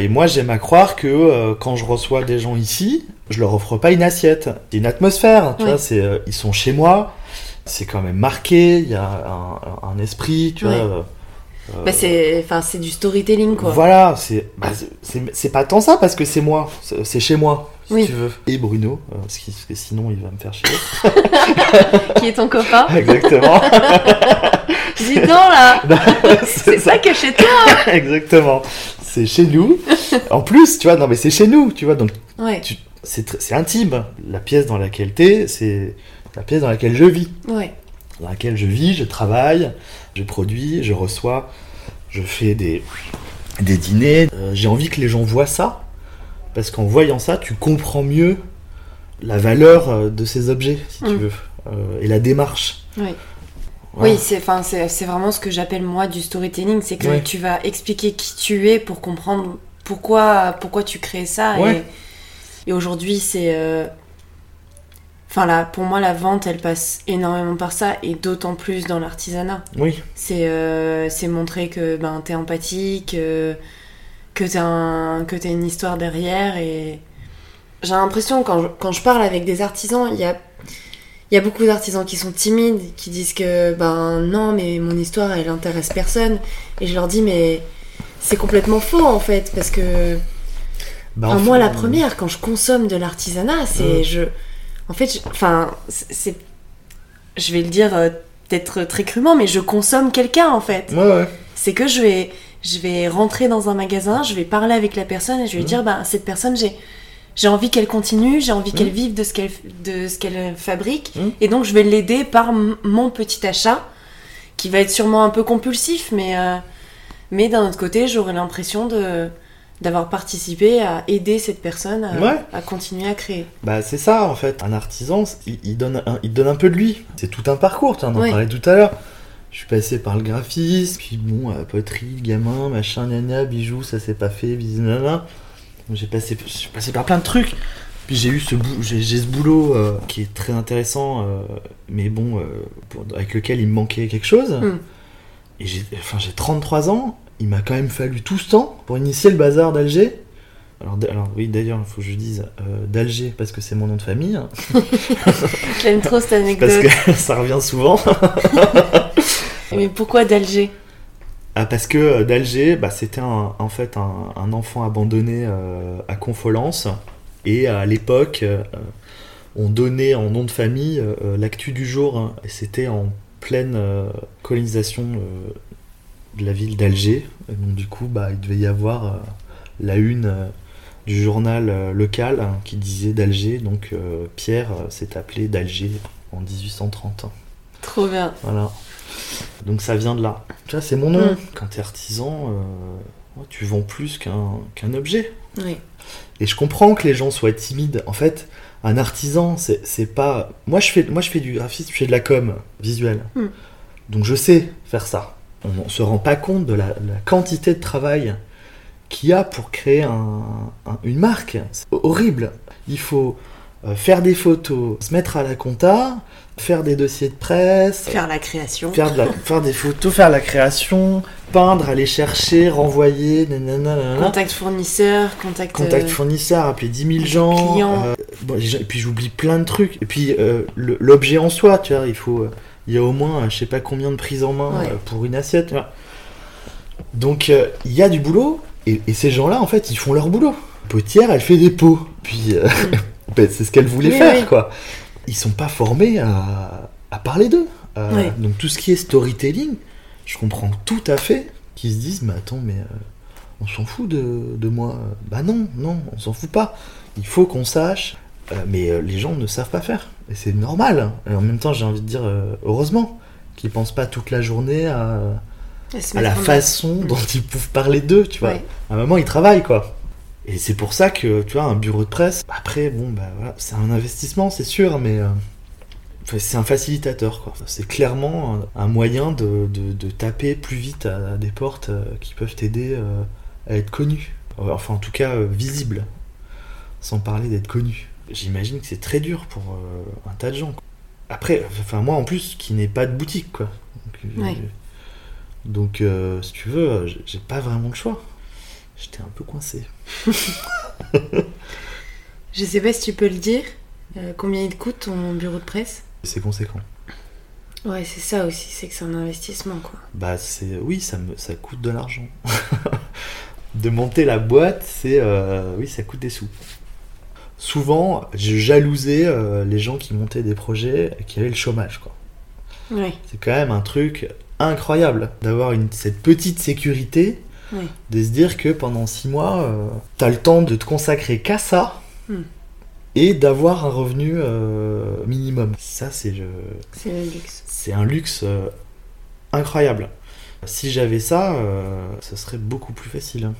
Speaker 1: Et moi j'aime à croire que euh, quand je reçois des gens ici, je leur offre pas une assiette, une atmosphère. Tu
Speaker 2: Oui.
Speaker 1: vois, c'est euh, ils sont chez moi, c'est quand même marqué, il y a un, un esprit, tu
Speaker 2: Oui.
Speaker 1: vois. euh,
Speaker 2: Bah, c'est enfin, c'est du storytelling, quoi.
Speaker 1: Voilà, c'est bah, c'est- c'est pas tant ça parce que c'est moi, c'est chez moi. Si
Speaker 2: Oui.
Speaker 1: tu veux. Et Bruno, euh, parce, que sinon il va me faire chier. [laughs]
Speaker 2: Qui est ton copain [laughs]
Speaker 1: Exactement. [laughs]
Speaker 2: Dis donc, là
Speaker 1: c'est
Speaker 2: pas que chez toi
Speaker 1: Exactement. C'est chez nous. En plus, tu vois, non mais c'est chez nous, tu vois, donc
Speaker 2: Ouais,
Speaker 1: c'est intime. La pièce dans laquelle t'es, c'est la pièce dans laquelle je vis.
Speaker 2: ouais.
Speaker 1: Dans laquelle je vis, je travaille, je produis, je reçois, je fais des, des dîners. Euh, J'ai envie que les gens voient ça, parce qu'en voyant ça, tu comprends mieux la valeur euh, de ces objets, si tu
Speaker 2: Mm.
Speaker 1: veux, euh, et la démarche.
Speaker 2: Oui.
Speaker 1: Voilà.
Speaker 2: Oui, c'est vraiment ce que j'appelle moi du storytelling, c'est que
Speaker 1: Ouais.
Speaker 2: tu vas expliquer qui tu es pour comprendre pourquoi, pourquoi tu crées ça.
Speaker 1: Ouais.
Speaker 2: Et, et aujourd'hui, c'est. euh, Enfin, là, pour moi, la vente, elle passe énormément par ça, et d'autant plus dans l'artisanat.
Speaker 1: Oui,
Speaker 2: C'est euh, c'est montrer que ben, t'es empathique, que t'as un, que une histoire derrière. Et j'ai l'impression, quand je, quand je parle avec des artisans, il y a, il y a beaucoup d'artisans qui sont timides, qui disent que ben non, mais mon histoire, elle intéresse personne. Et je leur dis, mais c'est complètement faux en fait, parce que
Speaker 1: bah,
Speaker 2: Enfin, moi, la première, quand je consomme de l'artisanat, c'est je. En fait, je- enfin, c'est- c'est. Je vais le dire euh, peut-être très crûment, mais je consomme quelqu'un en fait.
Speaker 1: Ouais, ouais.
Speaker 2: C'est que je vais, je vais rentrer dans un magasin, je vais parler avec la personne et je vais
Speaker 1: Mm.
Speaker 2: dire, bah, cette personne, j'ai. J'ai envie qu'elle continue, j'ai envie
Speaker 1: Mm.
Speaker 2: qu'elle vive de ce qu'elle de ce qu'elle fabrique,
Speaker 1: Mm.
Speaker 2: et donc je vais l'aider par mon petit achat, qui va être sûrement un peu compulsif, mais euh, mais d'un autre côté, j'aurai l'impression de d'avoir participé à aider cette personne à,
Speaker 1: Ouais.
Speaker 2: à continuer à créer.
Speaker 1: Bah c'est ça en fait, un artisan, il, il donne un, il donne un peu de lui. C'est tout un parcours, tu en
Speaker 2: Oui.
Speaker 1: parlais tout à l'heure. Je suis passé par le graphisme, puis bon, poterie, gamin, machin, nana, bijoux, ça s'est pas fait, bisous, J'ai passé, je suis passé par plein de trucs. Puis j'ai eu ce, bou- j'ai, j'ai ce boulot euh, qui est très intéressant, euh, mais bon, euh, pour- avec lequel il me manquait quelque chose.
Speaker 2: Mm.
Speaker 1: Et j'ai, enfin, j'ai 33 ans, il m'a quand même fallu tout ce temps pour initier le bazar d'Alger. Alors, oui, d'ailleurs, il faut que je dise euh, d'Alger parce que c'est mon nom de famille, [laughs]
Speaker 2: J'aime trop cette
Speaker 1: parce
Speaker 2: anecdote.
Speaker 1: que [laughs] ça revient souvent. [laughs]
Speaker 2: Mais pourquoi d'Alger?
Speaker 1: Ah, parce que euh, d'Alger, bah, c'était en fait un, un enfant abandonné euh, à Confolens. Et à l'époque, euh, on donnait en nom de famille l'actu du jour. hein, et c'était en pleine colonisation de la ville d'Alger. Et donc du coup, bah, il devait y avoir la une du journal euh, local hein, qui disait d'Alger. Donc euh, Pierre euh, s'est appelé d'Alger en 1830.
Speaker 2: Trop bien.
Speaker 1: Voilà. Donc ça vient de là. Tu vois, c'est mon nom.
Speaker 2: Mm.
Speaker 1: Quand t'es artisan, euh, tu vends plus qu'un objet.
Speaker 2: Oui.
Speaker 1: Et je comprends que les gens soient timides. En fait, un artisan, c'est c'est pas. Moi je, fais, moi, je fais du graphisme, je fais de la com visuelle.
Speaker 2: Mm.
Speaker 1: Donc je sais faire ça. On ne se rend pas compte de la, la quantité de travail qu'il y a pour créer un- un- une marque. C'est horrible. Il faut euh, faire des photos, se mettre à la compta, faire des dossiers de presse,
Speaker 2: Faire la création.
Speaker 1: faire, de la- [laughs] faire des photos, faire la création, peindre, aller chercher, renvoyer, nanana.
Speaker 2: Contact fournisseur, contact.
Speaker 1: contact
Speaker 2: euh,
Speaker 1: fournisseur, appeler 10 000 gens,
Speaker 2: clients.
Speaker 1: euh, bon, et puis j'oublie plein de trucs. Et puis euh, l'objet en soi, tu vois, il faut. euh, il y a au moins, je sais pas combien de prises en main
Speaker 2: Ouais.
Speaker 1: pour une assiette. tu vois. Donc il y a du boulot, et, et ces gens-là, en fait, ils font leur boulot. Potière, elle fait des pots. Puis euh, [laughs] ben, c'est ce qu'elle voulait
Speaker 2: Oui,
Speaker 1: faire,
Speaker 2: oui.
Speaker 1: quoi. Ils sont pas formés à, à parler d'eux. Euh. Donc tout ce qui est storytelling, je comprends tout à fait qu'ils se disent, mais attends, mais euh, on s'en fout de, de moi. Bah non, non, on s'en fout pas. Il faut qu'on sache. Euh, mais les gens ne savent pas faire. Et c'est normal. Et en même temps, j'ai envie de dire, heureusement qu'ils pensent pas toute la journée à, à la façon dont ils peuvent parler d'eux, tu vois.
Speaker 2: Ouais.
Speaker 1: À un moment, ils travaillent, quoi. Et c'est pour ça que, tu vois, un bureau de presse, après, bon, bah voilà, c'est un investissement, c'est sûr, mais euh, c'est un facilitateur, quoi. C'est clairement un, moyen de, de- de taper plus vite à, des portes euh, qui peuvent t'aider euh, à être connu. Enfin, en tout cas, visible. Sans parler d'être connu. J'imagine que c'est très dur pour un tas de gens. quoi. Après, enfin, moi en plus, qui n'ai pas de boutique, quoi. Donc,
Speaker 2: Ouais.
Speaker 1: Donc, euh, si tu veux, euh, j'ai- pas vraiment le choix. J'étais un peu coincé. [laughs]
Speaker 2: Je sais pas si tu peux le dire. euh, combien il te coûte ton bureau de presse?
Speaker 1: C'est conséquent.
Speaker 2: Ouais, c'est ça aussi, c'est que c'est un investissement quoi.
Speaker 1: Bah, c'est. Oui, ça, me... ça coûte de l'argent. [laughs] de monter la boîte, c'est. euh, Oui, ça coûte des sous. Souvent, je jalousais les gens qui montaient des projets et qui avaient le chômage, quoi.
Speaker 2: Ouais,
Speaker 1: C'est quand même un truc incroyable d'avoir cette petite sécurité, de se dire que pendant six mois, euh, t'as le temps de te consacrer qu'à ça
Speaker 2: Hmm.
Speaker 1: et d'avoir un revenu euh, minimum. Ça, c'est le...
Speaker 2: c'est le luxe.
Speaker 1: c'est un luxe euh, incroyable. Si j'avais ça, euh, ce serait beaucoup plus facile. hein.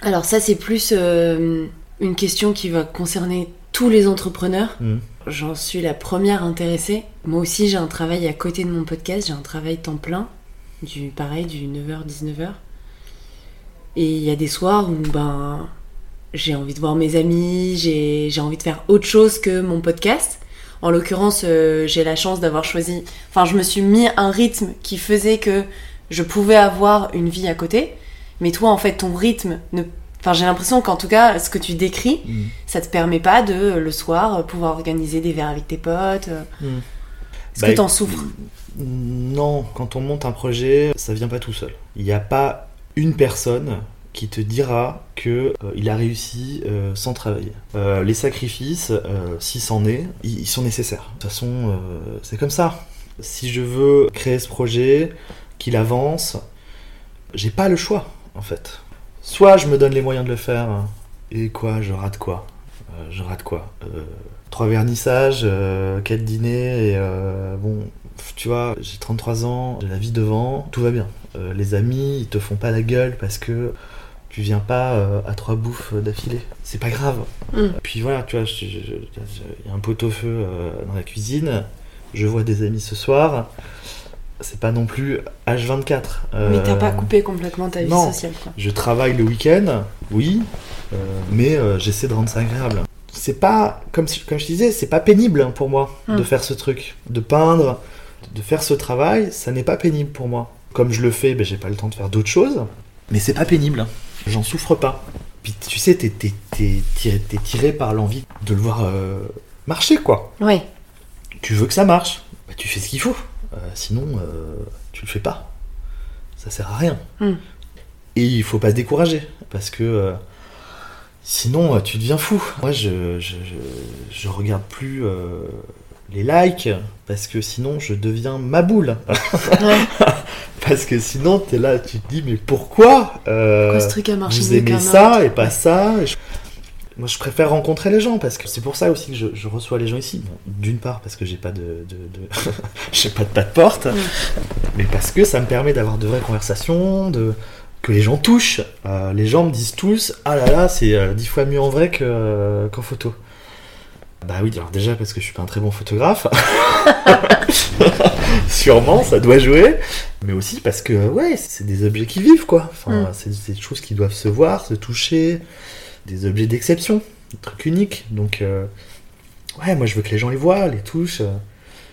Speaker 2: Alors ça c'est plus une question qui va concerner tous les entrepreneurs.
Speaker 1: Hmm.
Speaker 2: J'en suis la première intéressée. Moi aussi j'ai un travail à côté de mon podcast, j'ai un travail temps plein, du pareil du 9h-19h. Et il y a des soirs où ben j'ai envie de voir mes amis, j'ai j'ai envie de faire autre chose que mon podcast. En l'occurrence, euh, j'ai la chance d'avoir choisi. Enfin, je me suis mis un rythme qui faisait que je pouvais avoir une vie à côté. Mais toi, en fait, ton rythme ne. Enfin, j'ai l'impression qu'en tout cas, ce que tu décris,
Speaker 1: Hmm.
Speaker 2: ça te permet pas de euh, le soir euh, pouvoir organiser des verres avec tes potes. euh.
Speaker 1: Hmm.
Speaker 2: Est-ce
Speaker 1: Bah,
Speaker 2: que t'en souffres
Speaker 1: Non, quand on monte un projet, ça vient pas tout seul. Il n'y a pas une personne qui te dira que euh, il a réussi euh, sans travailler. Euh, les sacrifices, si c'en est, ils, sont nécessaires. De toute façon, c'est comme ça. Si je veux créer ce projet, qu'il avance, j'ai pas le choix, en fait. Soit je me donne les moyens de le faire, et quoi, je rate quoi? Je rate quoi? Trois vernissages, quatre dîners, et bon, tu vois, j'ai 33 ans, j'ai la vie devant, tout va bien. Euh, les amis, ils te font pas la gueule parce que tu viens pas euh, à trois bouffes d'affilée. C'est pas grave.
Speaker 2: Mm.
Speaker 1: Puis voilà, tu vois, il y a un pot au feu euh, dans la cuisine, je vois des amis ce soir. C'est pas non plus H24.
Speaker 2: Mais t'as pas coupé complètement ta vie
Speaker 1: non.
Speaker 2: sociale, quoi.
Speaker 1: je travaille le week-end, oui, mais j'essaie de rendre ça agréable. C'est pas, comme, comme je disais, c'est pas pénible hein, pour moi de
Speaker 2: Hmm.
Speaker 1: faire ce truc. De peindre, de faire ce travail, ça n'est pas pénible pour moi. Comme je le fais, ben, j'ai pas le temps de faire d'autres choses, mais c'est pas pénible. hein. J'en souffre pas. Puis tu sais, t'es, t'es- t'es tiré, t'es tiré par l'envie de le voir euh, marcher, quoi.
Speaker 2: Ouais.
Speaker 1: Tu veux que ça marche, bah, tu fais ce qu'il faut. Euh, sinon, euh, tu le fais pas. Ça sert à rien.
Speaker 2: Hmm.
Speaker 1: Et il faut pas se décourager, parce que sinon, tu deviens fou. Moi, je, je, je, je regarde plus les likes, parce que sinon, je deviens ma boule. [laughs] Parce que sinon, t'es là, tu te dis, mais pourquoi euh,
Speaker 2: Pourquoi ce truc a marché
Speaker 1: vous aimez ça et pas ça et je- Moi, je préfère rencontrer les gens parce que c'est pour ça aussi que je, je reçois les gens ici. Bon, D'une part parce que j'ai pas de, de, de- [laughs] j'ai pas de pas de porte, mais parce que ça me permet d'avoir de vraies conversations, de que les gens touchent. Euh, les gens me disent tous, ah là là, c'est euh, dix fois mieux en vrai euh, qu'en photo. Bah oui, alors déjà parce que je suis pas un très bon photographe. [laughs] Sûrement, ça doit jouer. Mais aussi parce que, ouais, c'est des objets qui vivent, quoi. Enfin,
Speaker 2: Mm.
Speaker 1: c'est des choses qui doivent se voir, se toucher, des objets d'exception, des trucs uniques. Donc, euh, ouais, moi je veux que les gens les voient, les touchent.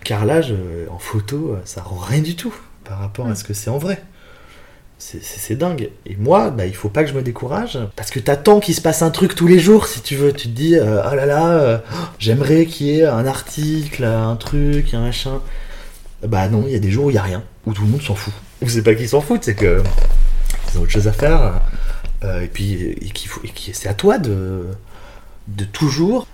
Speaker 1: Car là, en photo, ça rend rien du tout par rapport à
Speaker 2: Mm.
Speaker 1: ce que c'est en vrai. C'est- dingue. Et moi, bah, il faut pas que je me décourage. Parce que t'attends qu'il se passe un truc tous les jours, si tu veux. Tu te dis, euh, oh là là, euh, j'aimerais qu'il y ait un article, un truc, un machin. Bah non, il y a des jours où il y a rien. Où tout le monde s'en fout. Ou c'est pas qu'ils s'en foutent, c'est que ils ont autre chose à faire. Euh, et puis, c'est à toi de, toujours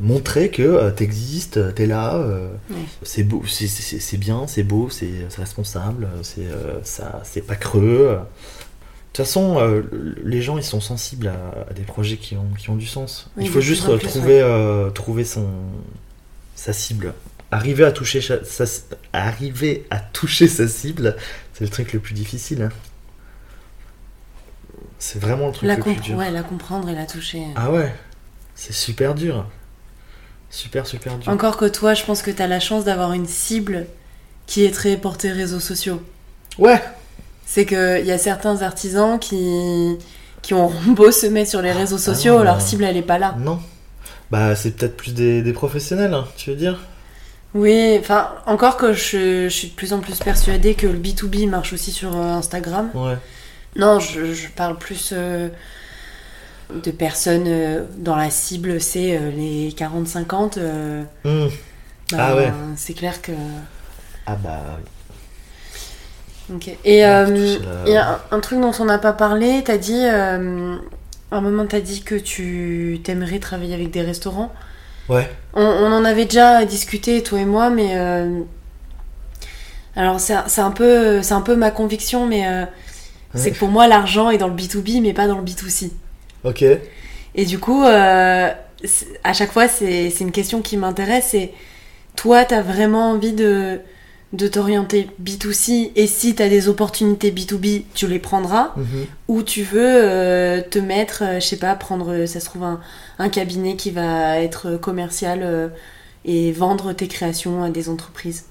Speaker 1: montrer que euh, t'existes, t'es là. euh,
Speaker 2: Ouais.
Speaker 1: c'est beau, c'est- c'est c'est bien, c'est beau, c'est responsable, c'est euh, ça, c'est pas creux. De toute façon, euh, les gens ils sont sensibles à, à des projets qui ont, qui ont du sens.
Speaker 2: Oui,
Speaker 1: Il faut juste
Speaker 2: plus
Speaker 1: trouver, euh, trouver son sa cible. Arriver à toucher sa, arriver à toucher sa cible, c'est le truc le plus difficile. hein. C'est vraiment le truc
Speaker 2: La,
Speaker 1: le plus dur.
Speaker 2: ouais, la comprendre et la toucher.
Speaker 1: Ah ouais, c'est super dur. Super, super dur.
Speaker 2: Encore que toi, je pense que t'as la chance d'avoir une cible qui est très portée réseaux sociaux.
Speaker 1: Ouais,
Speaker 2: C'est qu'il y a certains artisans qui, qui ont [laughs] beau se mettre sur les réseaux sociaux,
Speaker 1: Ah.
Speaker 2: leur cible elle est pas là.
Speaker 1: non. Bah, c'est peut-être plus des, des professionnels, hein, tu veux dire
Speaker 2: Oui, enfin, encore que je, je suis de plus en plus persuadée que le B2B marche aussi sur euh, Instagram.
Speaker 1: Ouais.
Speaker 2: Non, je, je parle plus euh, de personnes euh, dans la cible, c'est euh, les 40-50. euh,
Speaker 1: Hmm.
Speaker 2: bah,
Speaker 1: Ah ouais.
Speaker 2: C'est clair que.
Speaker 1: Ah bah,
Speaker 2: Ok. Et
Speaker 1: Ouais,
Speaker 2: euh, a un, un truc dont on n'a pas parlé, t'as dit. euh, à un moment, t'as dit que tu t'aimerais travailler avec des restaurants.
Speaker 1: ouais.
Speaker 2: On, on en avait déjà discuté, toi et moi, mais. euh, alors, c'est un- peu- un peu ma conviction, mais c'est que pour moi, l'argent est dans le B2B, mais pas dans le B2C.
Speaker 1: Ok.
Speaker 2: Et du coup, euh, à chaque fois, c'est une question qui m'intéresse. C'est toi, t'as vraiment envie de, de t'orienter B2C et si t'as des opportunités B2B, tu les prendras
Speaker 1: Mhm.
Speaker 2: ou tu veux euh, te mettre, euh, je sais pas, prendre, euh, ça se trouve, un, un cabinet qui va être commercial et vendre tes créations à des entreprises.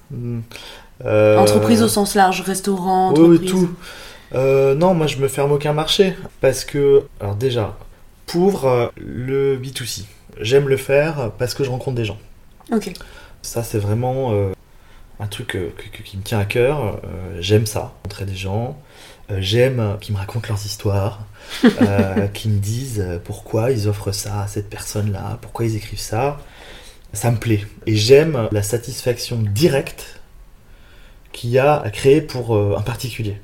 Speaker 1: Euh,
Speaker 2: Entreprises au sens large, restaurant,
Speaker 1: Oui,
Speaker 2: entreprise.
Speaker 1: oui, tout. Euh, non, moi je me ferme aucun marché. Parce que, alors déjà, pour euh, le B2C, j'aime le faire parce que je rencontre des gens.
Speaker 2: Ok.
Speaker 1: Ça, c'est vraiment euh, un truc euh, que- que- qui me tient à cœur. Euh, j'aime ça, rencontrer des gens. Euh, j'aime qu'ils me racontent leurs histoires, [laughs] qu'ils me disent pourquoi ils offrent ça à cette personne-là, pourquoi ils écrivent ça. Ça me plaît. Et j'aime la satisfaction directe qu'il y a à créer pour un particulier.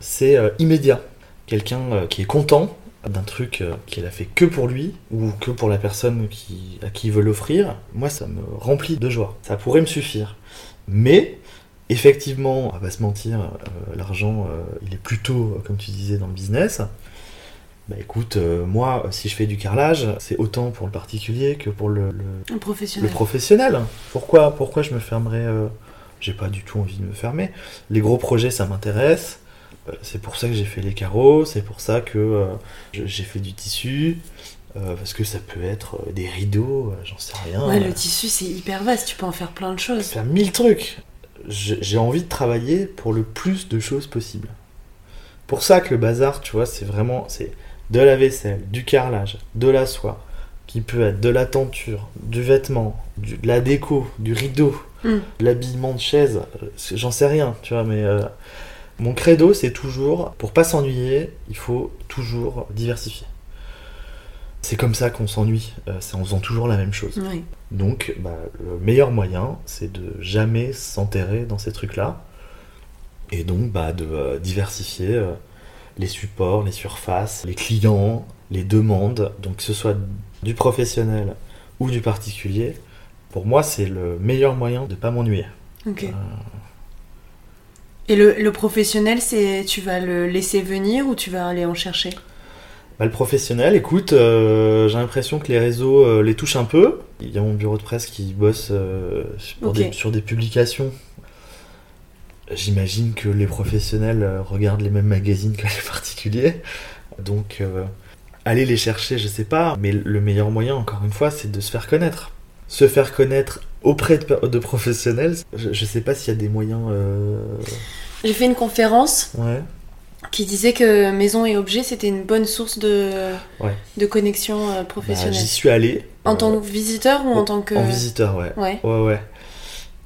Speaker 1: C'est immédiat. Quelqu'un qui est content d'un truc euh, qu'il a fait que pour lui ou que pour la personne qui, à qui il veut l'offrir, moi ça me remplit de joie. Ça pourrait me suffire. Mais effectivement, on va pas se mentir, euh, l'argent euh, il est plutôt, comme tu disais, dans le business. Bah écoute, euh, moi si je fais du carrelage, c'est autant pour le particulier que pour le,
Speaker 2: professionnel.
Speaker 1: le professionnel. Pourquoi, pourquoi je me fermerais J'ai pas du tout envie de me fermer. Les gros projets, ça m'intéresse. Euh, C'est pour ça que j'ai fait les carreaux, c'est pour ça que euh, j'ai fait du tissu, euh, parce que ça peut être des rideaux, j'en sais rien.
Speaker 2: Ouais, le tissu, c'est hyper vaste, tu peux en faire plein de choses.
Speaker 1: Faire mille trucs. J'ai envie de travailler pour le plus de choses possible. Pour ça que le bazar, tu vois, c'est vraiment c'est de la vaisselle, du carrelage, de la soie, qui peut être de la tenture, du vêtement, du- de la déco, du rideau,
Speaker 2: Mm.
Speaker 1: de l'habillement de chaise, j'en sais rien, tu vois, mais euh, mon credo, c'est toujours, pour pas s'ennuyer, il faut toujours diversifier. C'est comme ça qu'on s'ennuie, euh, c'est en faisant toujours la même chose. Donc, bah, le meilleur moyen, c'est de jamais s'enterrer dans ces trucs-là. Et donc, bah, de euh, diversifier euh, les supports, les surfaces, les clients, les demandes. Donc, que ce soit du professionnel ou du particulier, pour moi, c'est le meilleur moyen de pas m'ennuyer. Euh,
Speaker 2: Et le, le professionnel, c'est tu vas le laisser venir ou tu vas aller en chercher?
Speaker 1: Bah, le professionnel, écoute, euh, j'ai l'impression que les réseaux euh, les touchent un peu. Il y a mon bureau de presse qui bosse euh, pour
Speaker 2: Ok.
Speaker 1: des- sur des publications. J'imagine que les professionnels regardent les mêmes magazines que les [laughs] particuliers. Donc, aller les chercher, je sais pas. Mais le meilleur moyen, encore une fois, c'est de se faire connaître. Se faire connaître auprès de, professionnels. Je, je sais pas s'il y a des moyens. euh,
Speaker 2: J'ai fait une conférence
Speaker 1: Ouais.
Speaker 2: qui disait que maison et objet, c'était une bonne source de,
Speaker 1: Ouais.
Speaker 2: de connexion euh,
Speaker 1: Bah,
Speaker 2: professionnelle.
Speaker 1: J'y suis allé.
Speaker 2: en
Speaker 1: Euh,
Speaker 2: tant que visiteur ou en
Speaker 1: en-
Speaker 2: tant que...
Speaker 1: En visiteur, ouais.
Speaker 2: Ouais.
Speaker 1: Ouais, ouais.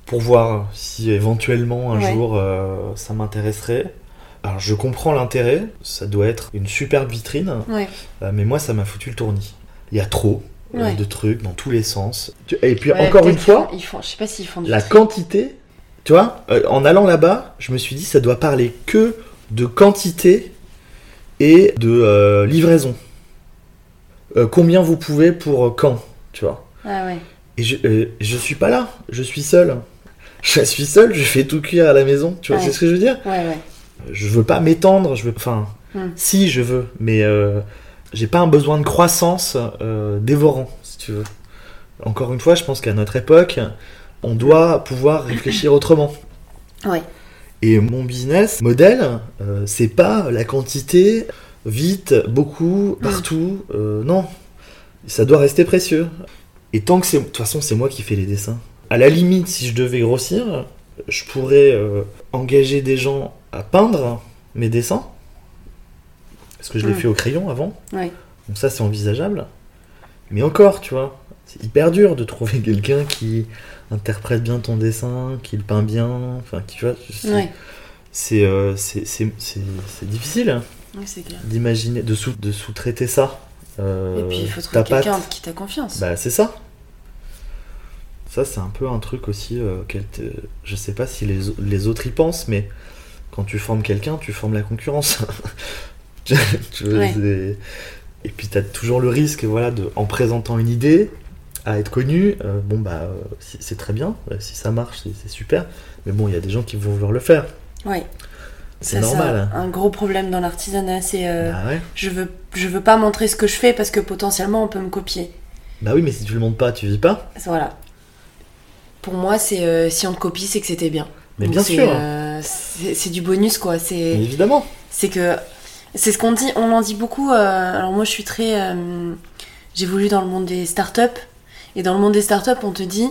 Speaker 1: Pour voir si éventuellement un jour euh, ça m'intéresserait. Alors je comprends l'intérêt, ça doit être une superbe vitrine, euh, mais moi ça m'a foutu le tournis. Il y a trop euh,
Speaker 2: Ouais.
Speaker 1: de trucs dans tous les sens. Et puis
Speaker 2: Ouais,
Speaker 1: encore une fois,
Speaker 2: qu'ils font- ils font- je sais pas s'ils font du
Speaker 1: la
Speaker 2: tri.
Speaker 1: quantité, tu vois, euh, en allant là-bas, je me suis dit ça doit parler que de quantité et de euh, livraison. Euh, combien vous pouvez pour euh, quand, tu vois.
Speaker 2: Ah ouais.
Speaker 1: Et je, euh, je suis pas là, je suis seul. [laughs] Je suis seul, je fais tout cuire à la maison, tu vois c'est ce que je veux dire
Speaker 2: Ouais, ouais.
Speaker 1: Je veux pas m'étendre, je veux. Enfin,
Speaker 2: Hmm.
Speaker 1: si je veux, mais euh, j'ai pas un besoin de croissance euh, dévorant, si tu veux. Encore une fois, je pense qu'à notre époque, on doit pouvoir réfléchir autrement.
Speaker 2: Ouais.
Speaker 1: Et mon business modèle, euh, c'est pas la quantité, vite, beaucoup, partout. euh, non, ça doit rester précieux. Et tant que c'est, de toute façon, c'est moi qui fais les dessins. À la limite, si je devais grossir, je pourrais euh, engager des gens à peindre mes dessins, parce que je l'ai
Speaker 2: Mm.
Speaker 1: fait au crayon avant.
Speaker 2: Ouais.
Speaker 1: Donc ça, c'est envisageable. Mais encore, tu vois, c'est hyper dur de trouver [laughs] quelqu'un qui interprète bien ton dessin, qui le peint bien, enfin, qui, tu vois, c'est
Speaker 2: Ouais.
Speaker 1: euh, difficile d'imaginer, de, sous, de sous-traiter ça. Euh,
Speaker 2: Et puis il faut trouver quelqu'un qui t'a confiance.
Speaker 1: Bah, c'est ça. Ça, c'est un peu un truc aussi, euh, je sais pas si les, les autres y pensent, mais quand tu formes quelqu'un, tu formes la concurrence. [laughs] Tu- [laughs] tu vois,
Speaker 2: Ouais.
Speaker 1: c'est- Et puis, tu as toujours le risque, voilà, de, en présentant une idée, à être connu, euh, bon, bah, euh, c'est très bien, euh, si ça marche, c'est super, mais bon, il y a des gens qui vont vouloir le faire.
Speaker 2: Ouais.
Speaker 1: C'est normal.
Speaker 2: ça, un gros problème dans l'artisanat, c'est euh,
Speaker 1: Bah ouais.
Speaker 2: je veux je veux pas montrer ce que je fais parce que potentiellement on peut me copier.
Speaker 1: Bah oui, mais si tu le montres pas, tu vis pas.
Speaker 2: Voilà. Pour moi, c'est euh, si on te copie, c'est que c'était bien.
Speaker 1: Mais
Speaker 2: Donc
Speaker 1: bien
Speaker 2: c'est,
Speaker 1: sûr,
Speaker 2: c'est du bonus quoi. C'est
Speaker 1: évidemment.
Speaker 2: c'est que c'est ce qu'on dit. On en dit beaucoup. euh, alors moi, je suis très. euh, J'évolue dans le monde des startups et dans le monde des startups, on te dit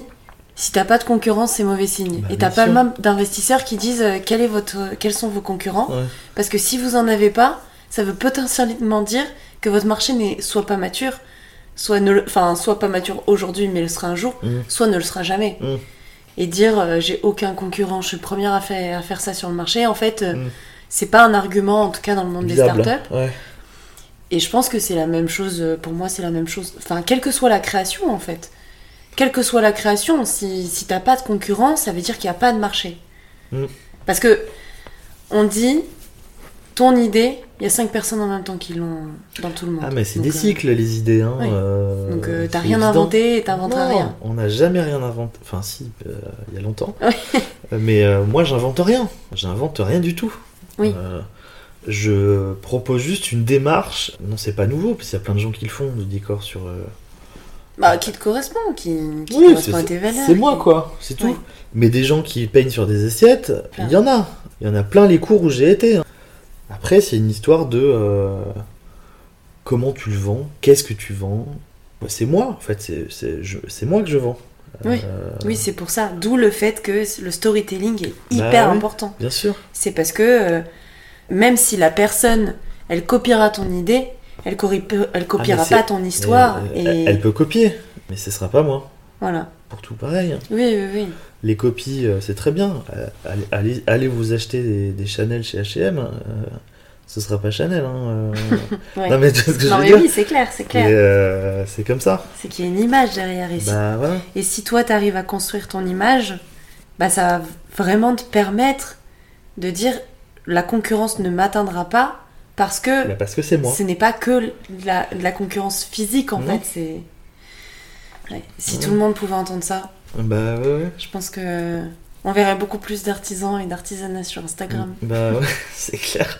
Speaker 2: si t'as pas de concurrence, c'est mauvais signe.
Speaker 1: Bah,
Speaker 2: et t'as pas
Speaker 1: sûr.
Speaker 2: même d'investisseurs qui disent euh, quel est votre, quels sont vos concurrents.
Speaker 1: Ouais.
Speaker 2: Parce que si vous en avez pas, ça veut potentiellement dire que votre marché n'est soit pas mature, soit ne le- enfin soit pas mature aujourd'hui mais le sera un jour,
Speaker 1: Mm.
Speaker 2: soit ne le sera jamais.
Speaker 1: Mm.
Speaker 2: Et dire euh, j'ai aucun concurrent, je suis le première à faire, à faire ça sur le marché, en fait, euh,
Speaker 1: Mm.
Speaker 2: C'est pas un argument en tout cas dans le monde
Speaker 1: Viable.
Speaker 2: des startups.
Speaker 1: Ouais.
Speaker 2: Et je pense que c'est la même chose, euh, pour moi c'est la même chose. Enfin, quelle que soit la création en fait. Quelle que soit la création, si, si t'as pas de concurrent, ça veut dire qu'il n'y a pas de marché.
Speaker 1: Mm.
Speaker 2: Parce que on dit, ton idée, il y a cinq personnes en même temps qui l'ont dans tout le monde.
Speaker 1: Ah, mais c'est des
Speaker 2: euh,
Speaker 1: cycles, les idées. Hein, euh,
Speaker 2: Donc euh, t'as rien
Speaker 1: évident.
Speaker 2: inventé et t'inventeras rien.
Speaker 1: On n'a jamais rien inventé. Enfin, si, il y a longtemps. [laughs] Mais moi, j'invente rien. J'invente rien du tout.
Speaker 2: Oui.
Speaker 1: Euh, je propose juste une démarche. Non, c'est pas nouveau, parce qu'il y a plein de gens qui le font, du décor sur. euh,
Speaker 2: Bah, qui te correspond, qui, qui
Speaker 1: Oui,
Speaker 2: correspond à
Speaker 1: c'est
Speaker 2: tes valeurs.
Speaker 1: c'est moi, quoi. C'est tout. Mais des gens qui peignent sur des assiettes,
Speaker 2: Plein.
Speaker 1: il y en a. Il y en a plein les cours où j'ai été. hein. Après, c'est une histoire de euh, comment tu le vends, qu'est-ce que tu vends. Bah, C'est moi, en fait, c'est moi que je vends.
Speaker 2: Oui.
Speaker 1: Euh,
Speaker 2: Oui, c'est pour ça. D'où le fait que le storytelling est
Speaker 1: Bah
Speaker 2: hyper
Speaker 1: oui.
Speaker 2: important.
Speaker 1: Bien sûr.
Speaker 2: C'est parce que euh, même si la personne, elle copiera ton idée, elle, elle copiera
Speaker 1: c'est-
Speaker 2: pas ton histoire. Et
Speaker 1: euh, elle, peut copier, mais ce sera pas moi.
Speaker 2: Voilà.
Speaker 1: Pour tout pareil.
Speaker 2: Oui, oui, oui.
Speaker 1: Les copies, c'est très bien. Allez, allez, allez vous acheter des, des Chanel chez H&M. Ce sera pas Chanel. Hein, euh. [laughs]
Speaker 2: Ouais.
Speaker 1: Non mais tu vois ce que
Speaker 2: non,
Speaker 1: je veux
Speaker 2: mais
Speaker 1: dire
Speaker 2: oui, c'est clair, c'est clair.
Speaker 1: euh, C'est comme ça.
Speaker 2: C'est qu'il y a une image derrière ici.
Speaker 1: Bah voilà.
Speaker 2: Et si toi, tu arrives à construire ton image, bah, ça va vraiment te permettre de dire la concurrence ne m'atteindra pas parce que
Speaker 1: Bah, parce que c'est moi.
Speaker 2: ce n'est pas que la, la concurrence physique en
Speaker 1: Non.
Speaker 2: fait. C'est Ouais. Si
Speaker 1: Ouais.
Speaker 2: tout le monde pouvait entendre ça,
Speaker 1: Bah ouais, ouais.
Speaker 2: je pense que on verrait beaucoup plus d'artisans et d'artisanat sur Instagram.
Speaker 1: Bah ouais, [laughs] c'est clair.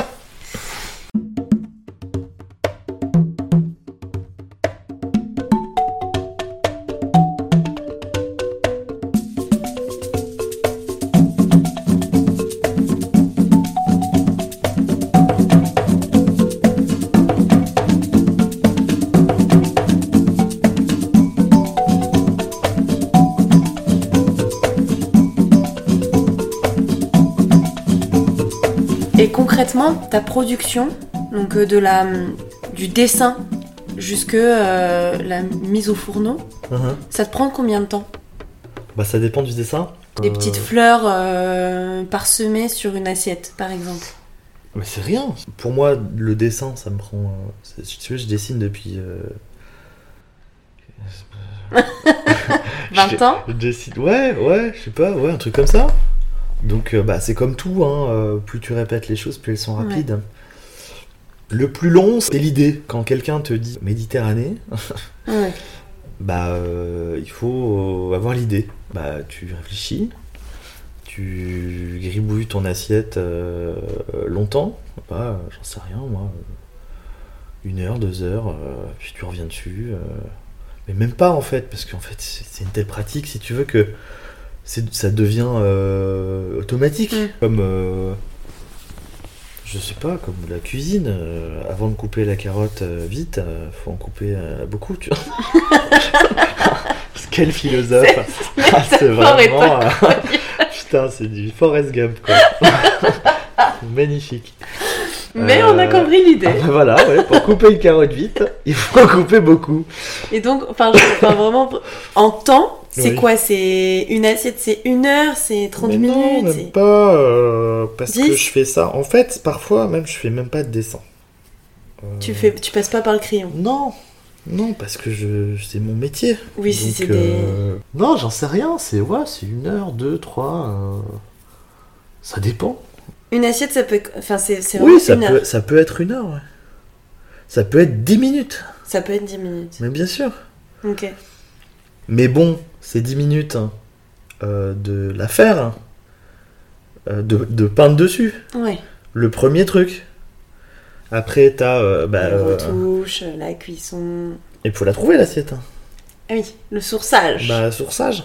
Speaker 2: concrètement, ta production, donc euh, de la du dessin jusque euh, la mise au fourneau,
Speaker 1: Mhm.
Speaker 2: ça te prend combien de temps?
Speaker 1: Bah ça dépend du dessin.
Speaker 2: Des petites fleurs euh, parsemées sur une assiette, par exemple.
Speaker 1: Mais c'est rien. Pour moi, le dessin, ça me prend. euh, Si tu veux, je dessine depuis. euh, [laughs] [laughs]
Speaker 2: 20
Speaker 1: je-
Speaker 2: ans?
Speaker 1: je dessine- Ouais, ouais, je sais pas, ouais, un truc comme ça. Donc, euh, bah, c'est comme tout, hein. euh, plus tu répètes les choses, plus elles sont
Speaker 2: Ouais.
Speaker 1: rapides. Le plus long, c'est l'idée. Quand quelqu'un te dit Méditerranée, [laughs]
Speaker 2: Ouais. [laughs]
Speaker 1: bah, euh, il faut avoir l'idée. Bah, tu réfléchis, tu gribouilles ton assiette euh, longtemps, bah, j'en sais rien, moi, une heure, deux heures, euh, puis tu reviens dessus. mais même pas en fait, parce qu'en fait, c'est une telle pratique, si tu veux, que ça devient euh, automatique.
Speaker 2: Mm.
Speaker 1: Comme, euh, je sais pas, comme la cuisine. euh, avant de couper la carotte vite, faut en couper beaucoup, tu vois. [laughs] Quel philosophe Ah, C'est vraiment... Putain, c'est du Forrest Gump, quoi. [laughs] Magnifique.
Speaker 2: Mais
Speaker 1: Euh,
Speaker 2: on a compris l'idée.
Speaker 1: Ah, bah voilà, ouais, pour couper une carotte vite, [laughs] il faut en couper beaucoup.
Speaker 2: Et donc, enfin, je- enfin, vraiment, en temps, c'est
Speaker 1: Oui.
Speaker 2: quoi? C'est une assiette, c'est une heure, c'est 30
Speaker 1: Mais non,
Speaker 2: minutes
Speaker 1: même
Speaker 2: c'est-
Speaker 1: pas, euh, parce que je fais ça. En fait, parfois, même, je fais même pas de dessin. Euh,
Speaker 2: Tu, fais, tu passes pas par le crayon?
Speaker 1: Non, non, parce que je, c'est mon métier.
Speaker 2: Oui, si c'est des.
Speaker 1: euh, Non, j'en sais rien. C'est ouais, c'est une heure, deux, trois. euh, Ça dépend.
Speaker 2: Une assiette, ça peut. Enfin, c'est vraiment
Speaker 1: Oui, ça
Speaker 2: une
Speaker 1: peut,
Speaker 2: heure.
Speaker 1: ça peut être une heure. ouais. Ça peut être dix minutes.
Speaker 2: Ça peut être 10 minutes.
Speaker 1: Mais bien sûr.
Speaker 2: Ok.
Speaker 1: Mais bon, c'est 10 minutes hein, euh, de la faire, hein, euh, de, de peindre dessus.
Speaker 2: Ouais.
Speaker 1: Le premier truc. Après, t'as. euh, bah,
Speaker 2: la retouche, la cuisson.
Speaker 1: il faut la trouver l'assiette. hein.
Speaker 2: Ah oui, le sourçage.
Speaker 1: Bah, sourçage.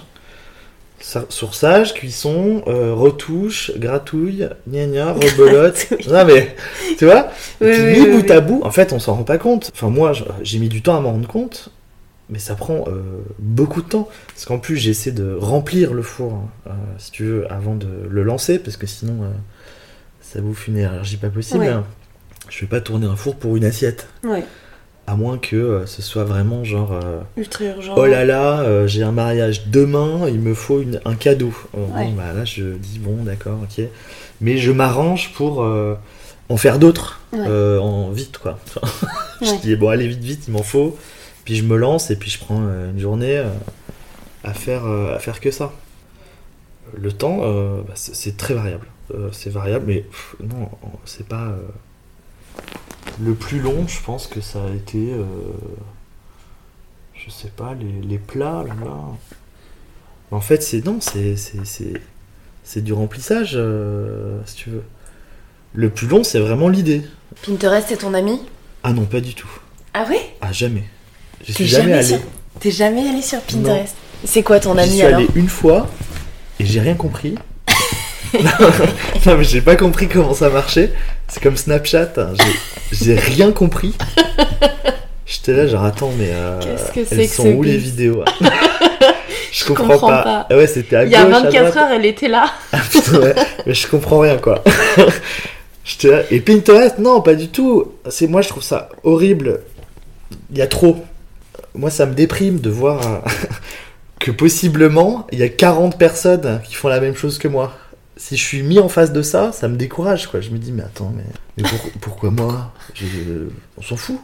Speaker 1: Sourçage, cuisson, euh, retouche, gratouille, gna gna, rebelote. [laughs] Non mais, tu vois
Speaker 2: Oui,
Speaker 1: Et puis
Speaker 2: oui,
Speaker 1: mis
Speaker 2: oui,
Speaker 1: bout à bout, en fait, on s'en rend pas compte. Enfin, moi, j'ai mis du temps à m'en rendre compte, mais ça prend euh, beaucoup de temps. Parce qu'en plus, j'essaie de remplir le four, hein, euh, si tu veux, avant de le lancer, parce que sinon, ça bouffe une énergie pas possible.
Speaker 2: Ouais.
Speaker 1: hein. Je vais pas tourner un four pour une assiette.
Speaker 2: Ouais,
Speaker 1: À moins que euh, ce soit vraiment genre. euh,
Speaker 2: ultra urgent.
Speaker 1: Oh là là, euh, j'ai un mariage demain, il me faut une- un cadeau.
Speaker 2: Ouais.
Speaker 1: Bon, bah là, je dis bon, d'accord, ok. Mais je m'arrange pour euh, en faire d'autres,
Speaker 2: Ouais.
Speaker 1: en vite, quoi. [laughs] je
Speaker 2: Ouais.
Speaker 1: dis bon, allez vite, vite, il m'en faut. Puis je me lance et puis je prends une journée à faire à faire que ça. Le temps, bah, c'est très variable. C'est variable, mais pff, non, c'est pas. Le plus long, je pense que ça a été. euh, je sais pas, les, les plats là-bas. En fait, c'est. Non, c'est. c'est- C'est c'est du remplissage, euh, si tu veux. Le plus long, c'est vraiment l'idée.
Speaker 2: Pinterest est ton ami?
Speaker 1: Ah non, pas du tout.
Speaker 2: Ah ouais?
Speaker 1: Ah, jamais. Je suis jamais, allé.
Speaker 2: sur... T'es jamais allé sur Pinterest? C'est quoi ton
Speaker 1: J'y
Speaker 2: ami
Speaker 1: suis
Speaker 2: alors?
Speaker 1: allé une fois et j'ai rien compris. Non, mais j'ai pas compris comment ça marchait. C'est comme Snapchat, hein, j'ai- rien compris. J'étais là, genre, attends, mais. euh,
Speaker 2: Qu'est-ce que c'est que
Speaker 1: sont
Speaker 2: ce
Speaker 1: où les vidéos [laughs] Je comprends,
Speaker 2: comprends
Speaker 1: pas.
Speaker 2: pas.
Speaker 1: Ah ouais, c'était à
Speaker 2: Il y a
Speaker 1: gauche, à
Speaker 2: 24
Speaker 1: droite.
Speaker 2: heures, elle était là. [laughs]
Speaker 1: Ah, putain, ouais. Mais je comprends rien, quoi. [laughs] J'étais là. Et Pinterest, non, pas du tout. C'est moi, je trouve ça horrible. Il y a trop. Moi, ça me déprime de voir euh, que possiblement, il y a 40 personnes qui font la même chose que moi. Si je suis mis en face de ça, ça me décourage, quoi. Je me dis, mais attends, mais, mais pour- pourquoi moi Je- On s'en fout.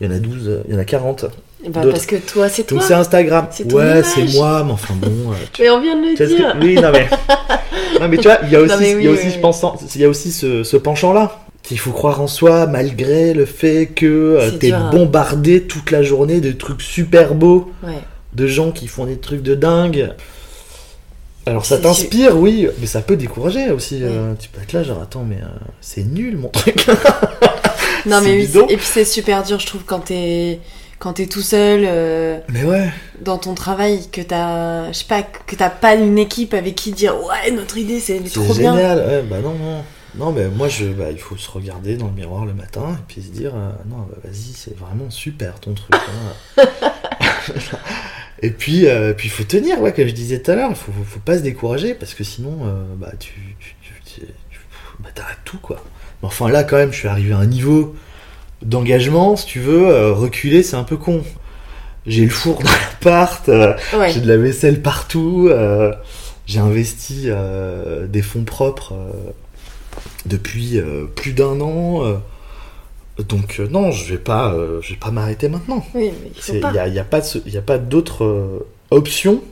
Speaker 1: Il y en a 12, euh, il y en a 40.
Speaker 2: Bah,
Speaker 1: D'autres.
Speaker 2: parce que toi, c'est toi.
Speaker 1: Donc c'est Instagram. Ouais, c'est moi, mais enfin bon. euh, tu
Speaker 2: Mais on vient de le
Speaker 1: que-
Speaker 2: dire.
Speaker 1: Oui, non mais. [laughs] non mais tu vois, il y a aussi,
Speaker 2: Non, mais
Speaker 1: il
Speaker 2: oui,
Speaker 1: y a
Speaker 2: oui,
Speaker 1: aussi,
Speaker 2: oui.
Speaker 1: je pense, en- il y a aussi ce, ce penchant-là. Il faut croire en soi malgré le fait que euh, t'es
Speaker 2: hein.
Speaker 1: bombardé toute la journée de trucs super beaux,
Speaker 2: Ouais.
Speaker 1: de gens qui font des trucs de dingue. Alors ça t'inspire, oui, mais ça peut décourager aussi. euh, tu peux être là, genre attends, mais euh, c'est nul mon truc. [laughs]
Speaker 2: Non, mais oui, et puis c'est super dur, je trouve, quand t'es quand t'es tout seul euh,
Speaker 1: mais ouais.
Speaker 2: dans ton travail, que t'as, je sais pas, que t'as pas une équipe avec qui dire ouais notre idée c'est trop bien.
Speaker 1: génial, ouais, bah non, non. Non, mais moi, je, bah, il faut se regarder dans le miroir le matin et puis se dire, euh, non, bah, vas-y, c'est vraiment super ton truc. hein. [laughs] et puis, euh, puis il faut tenir, ouais, comme je disais tout à l'heure, il faut, faut, faut pas se décourager parce que sinon, euh, bah, tu, tu, tu, tu- tu- bah, t'arrêtes tout, quoi. Mais enfin, là, quand même, je suis arrivé à un niveau d'engagement, si tu veux, euh, reculer, c'est un peu con. J'ai le four dans l'appart,
Speaker 2: Ouais.
Speaker 1: j'ai de la vaisselle partout. j'ai investi des fonds propres depuis plus d'un an. Donc euh, non, je vais pas, euh, je vais pas m'arrêter maintenant.
Speaker 2: Oui, mais il
Speaker 1: n'y a, y a pas, d'autre euh, option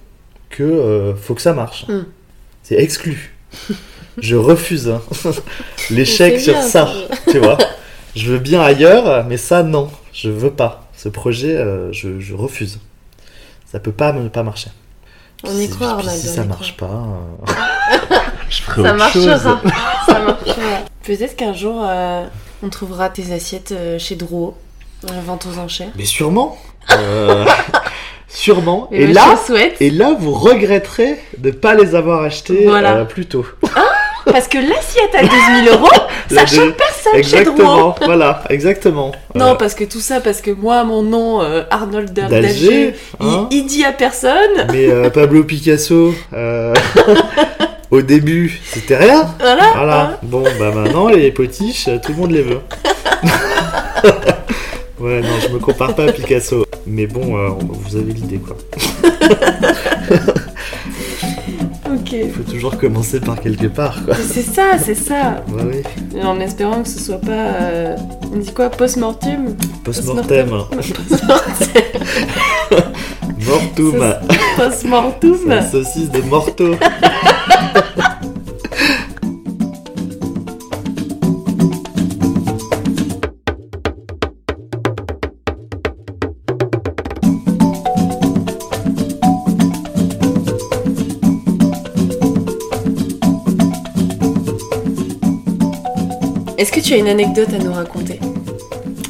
Speaker 1: que euh, faut que ça marche.
Speaker 2: Hmm.
Speaker 1: C'est exclu. [laughs] je refuse hein. l'échec sur
Speaker 2: bien,
Speaker 1: ça.
Speaker 2: ça.
Speaker 1: tu vois, [laughs] je veux bien ailleurs, mais ça non, je veux pas. Ce projet, euh, je, je refuse. Ça peut pas ne pas marcher.
Speaker 2: On y
Speaker 1: Si-
Speaker 2: croit.
Speaker 1: Si ça marche pas, euh, [laughs] je ferai
Speaker 2: Ça
Speaker 1: autre chose.
Speaker 2: marchera. ça marchera. Peut-être qu'un jour, euh, on trouvera tes assiettes euh, chez Drouot, dans la vente aux enchères.
Speaker 1: Mais sûrement. euh, [laughs] sûrement.
Speaker 2: Mais
Speaker 1: Et là. Et là, vous regretterez de ne pas les avoir
Speaker 2: Voilà.
Speaker 1: euh, plus tôt.
Speaker 2: Parce que l'assiette à 12 000 [laughs] euros, ça
Speaker 1: deux-
Speaker 2: personne chez Drouot.
Speaker 1: Exactement, voilà, exactement. [laughs]
Speaker 2: Non,
Speaker 1: Euh,
Speaker 2: parce que tout ça, parce que moi, mon nom, euh, Arnold
Speaker 1: d'Alger,
Speaker 2: d'Alger, il,
Speaker 1: hein.
Speaker 2: il dit à personne.
Speaker 1: Mais euh, Pablo Picasso, euh, au début, c'était rien.
Speaker 2: Voilà.
Speaker 1: Voilà. Bon, bah maintenant, les potiches, euh, tout le monde les veut. [laughs] ouais, non, je me compare pas à Picasso. Mais bon, euh, vous avez l'idée, quoi. [laughs]
Speaker 2: Ok.
Speaker 1: Il faut toujours commencer par quelque part, quoi.
Speaker 2: C'est ça, c'est ça.
Speaker 1: Ouais, oui.
Speaker 2: Et En espérant que ce soit pas. euh, on dit quoi Post-mortem?
Speaker 1: Post-mortem.
Speaker 2: Post-mortem. [laughs]
Speaker 1: Mortum. [laughs]
Speaker 2: Post-mortem.
Speaker 1: saucisse de morteau. [laughs]
Speaker 2: Est-ce que tu as une anecdote à nous raconter?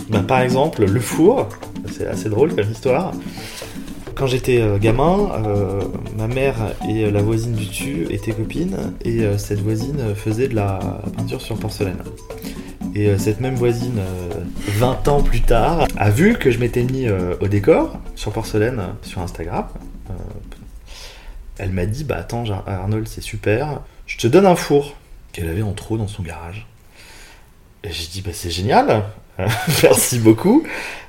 Speaker 1: Bah, par exemple, le four, c'est assez drôle comme histoire. Quand j'étais euh, gamin, euh, ma mère et euh, la voisine du dessus étaient copines, et cette voisine faisait de la peinture sur porcelaine. Et cette même voisine, euh, 20 ans plus tard, a vu que je m'étais mis au décor sur porcelaine sur Instagram. Elle m'a dit Bah attends, Arnold, c'est super, je te donne un four qu'elle avait en trop dans son garage. Et j'ai dit Bah c'est génial, [laughs] merci beaucoup.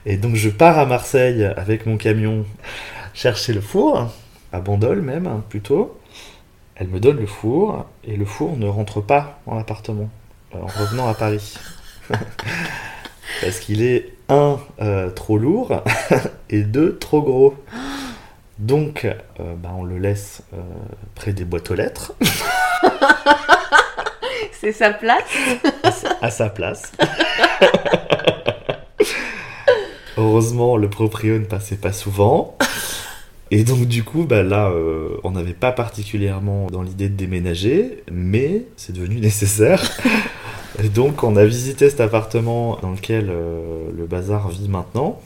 Speaker 1: Et donc je pars à Marseille avec mon camion chercher le four, à Bandol même, plutôt. Elle me donne le four, et le four ne rentre pas dans l'appartement euh, en revenant à Paris. [laughs] Parce qu'il est, un, euh, trop lourd, [laughs] et deux, trop gros. Donc, euh, bah, on le laisse près des boîtes aux lettres, [laughs]
Speaker 2: C'est sa place
Speaker 1: à sa- place. [laughs] Heureusement, le proprio ne passait pas souvent. Et donc, du coup, bah, là, euh, on n'avait pas particulièrement dans l'idée de déménager, mais c'est devenu [laughs] nécessaire. Et donc, on a visité cet appartement dans lequel euh, le bazar vit maintenant.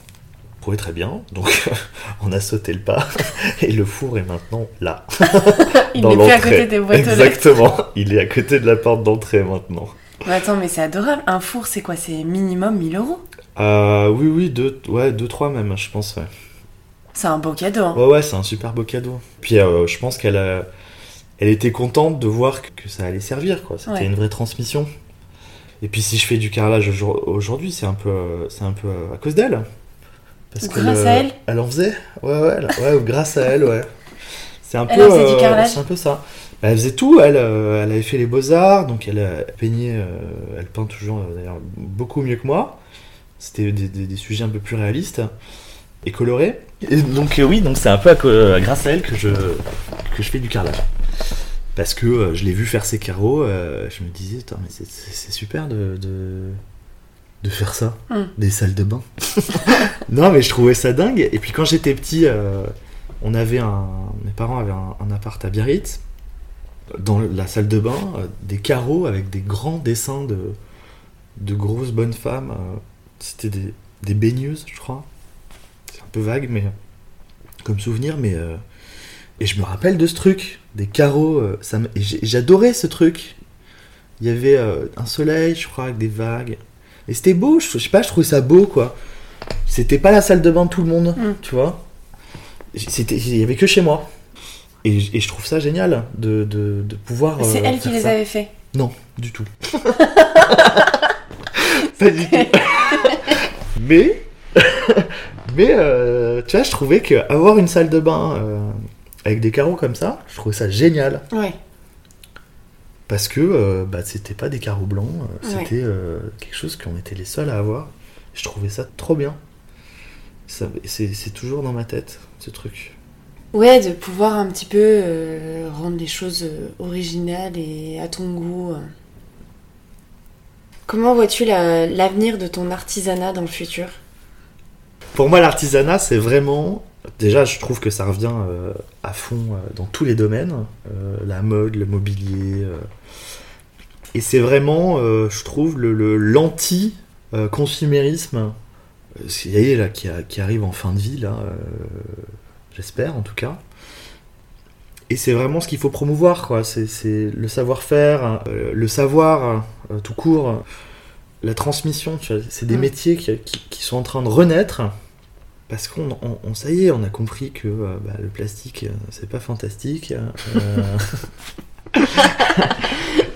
Speaker 1: Très bien, donc [laughs] on a sauté le pas. [laughs] Et le four est maintenant là. [laughs]
Speaker 2: Il n'est plus à côté des boîtes aux lettres.
Speaker 1: Exactement, il est à côté de la porte d'entrée maintenant.
Speaker 2: Mais attends, mais c'est adorable. Un four, c'est quoi? C'est minimum 1000 euros?
Speaker 1: Euh, oui, oui, deux, ouais, deux, trois même, je pense. Ouais,
Speaker 2: C'est un beau cadeau. hein.
Speaker 1: ouais, ouais, c'est un super beau cadeau. Puis euh, je pense qu'elle a, elle était contente de voir que, ça allait servir, quoi. C'était
Speaker 2: Ouais.
Speaker 1: une vraie transmission. Et puis si je fais du carrelage aujourd- aujourd'hui, c'est un peu, euh, c'est un peu euh, à cause d'elle. Parce
Speaker 2: Grâce à elle
Speaker 1: Elle en faisait. Ouais, ouais, elle- ouais, ou grâce à elle, ouais. C'est un
Speaker 2: Elle
Speaker 1: peu,
Speaker 2: du
Speaker 1: euh, un peu ça. Bah, elle faisait tout. Elle, euh, elle avait fait les beaux arts, donc elle euh, elle peint toujours d'ailleurs beaucoup mieux que moi. C'était des, des- des sujets un peu plus réalistes et colorés. Et donc oui, donc c'est un peu à grâce à elle que je que je fais du carrelage. Parce que je l'ai vu faire ses carreaux, je me disais, mais c'est- super de, de, de faire ça.
Speaker 2: Mm.
Speaker 1: Des salles de bain. [laughs] non, mais je trouvais ça dingue. Et puis quand j'étais petit, euh, on avait un. Mes parents avaient un, un appart à Biarritz. Dans la salle de bain, euh, des carreaux avec des grands dessins de, de grosses bonnes femmes. euh, C'était des, des baigneuses, je crois. C'est un peu vague, mais. Comme souvenir, mais. et je me rappelle de ce truc, des carreaux. ça J'adorais ce truc. Il y avait un soleil, je crois, avec des vagues. Et c'était beau, je, je sais pas, je trouvais ça beau, quoi. C'était pas la salle de bain de tout le monde,
Speaker 2: Mm.
Speaker 1: tu vois. C'était, il y avait que chez moi. Et, et je trouve ça génial de, de, de pouvoir.
Speaker 2: C'est
Speaker 1: euh,
Speaker 2: elle qui les
Speaker 1: ça.
Speaker 2: avait fait.
Speaker 1: Non, du tout. [laughs] pas du tout. mais, [laughs] mais euh, tu vois, je trouvais que avoir une salle de bain euh, avec des carreaux comme ça, je trouvais ça génial.
Speaker 2: Ouais.
Speaker 1: Parce que euh, bah, c'était pas des carreaux blancs, euh,
Speaker 2: Ouais.
Speaker 1: c'était euh, quelque chose qu'on était les seuls à avoir. Je trouvais ça trop bien. Ça- C'est toujours dans ma tête, ce truc.
Speaker 2: Ouais, de pouvoir un petit peu rendre les choses originales et à ton goût. Comment vois-tu la- l'avenir de ton artisanat dans le futur?
Speaker 1: Pour moi, l'artisanat, c'est vraiment. Déjà, je trouve que ça revient euh, à fond euh, dans tous les domaines euh, la mode, le mobilier. Et c'est vraiment, je trouve, le- l'anti-consumérisme. Là qui, a- qui arrive en fin de vie, là. J'espère, en tout cas. Et c'est vraiment ce qu'il faut promouvoir, quoi. C'est c'est le savoir-faire, euh, le savoir euh, tout court, la transmission. tu vois. C'est des
Speaker 2: Mm.
Speaker 1: métiers qui, qui- qui sont en train de renaître parce qu'on, on- on- ça y est, on a compris que euh, bah, le plastique, euh, c'est pas fantastique. euh, [laughs]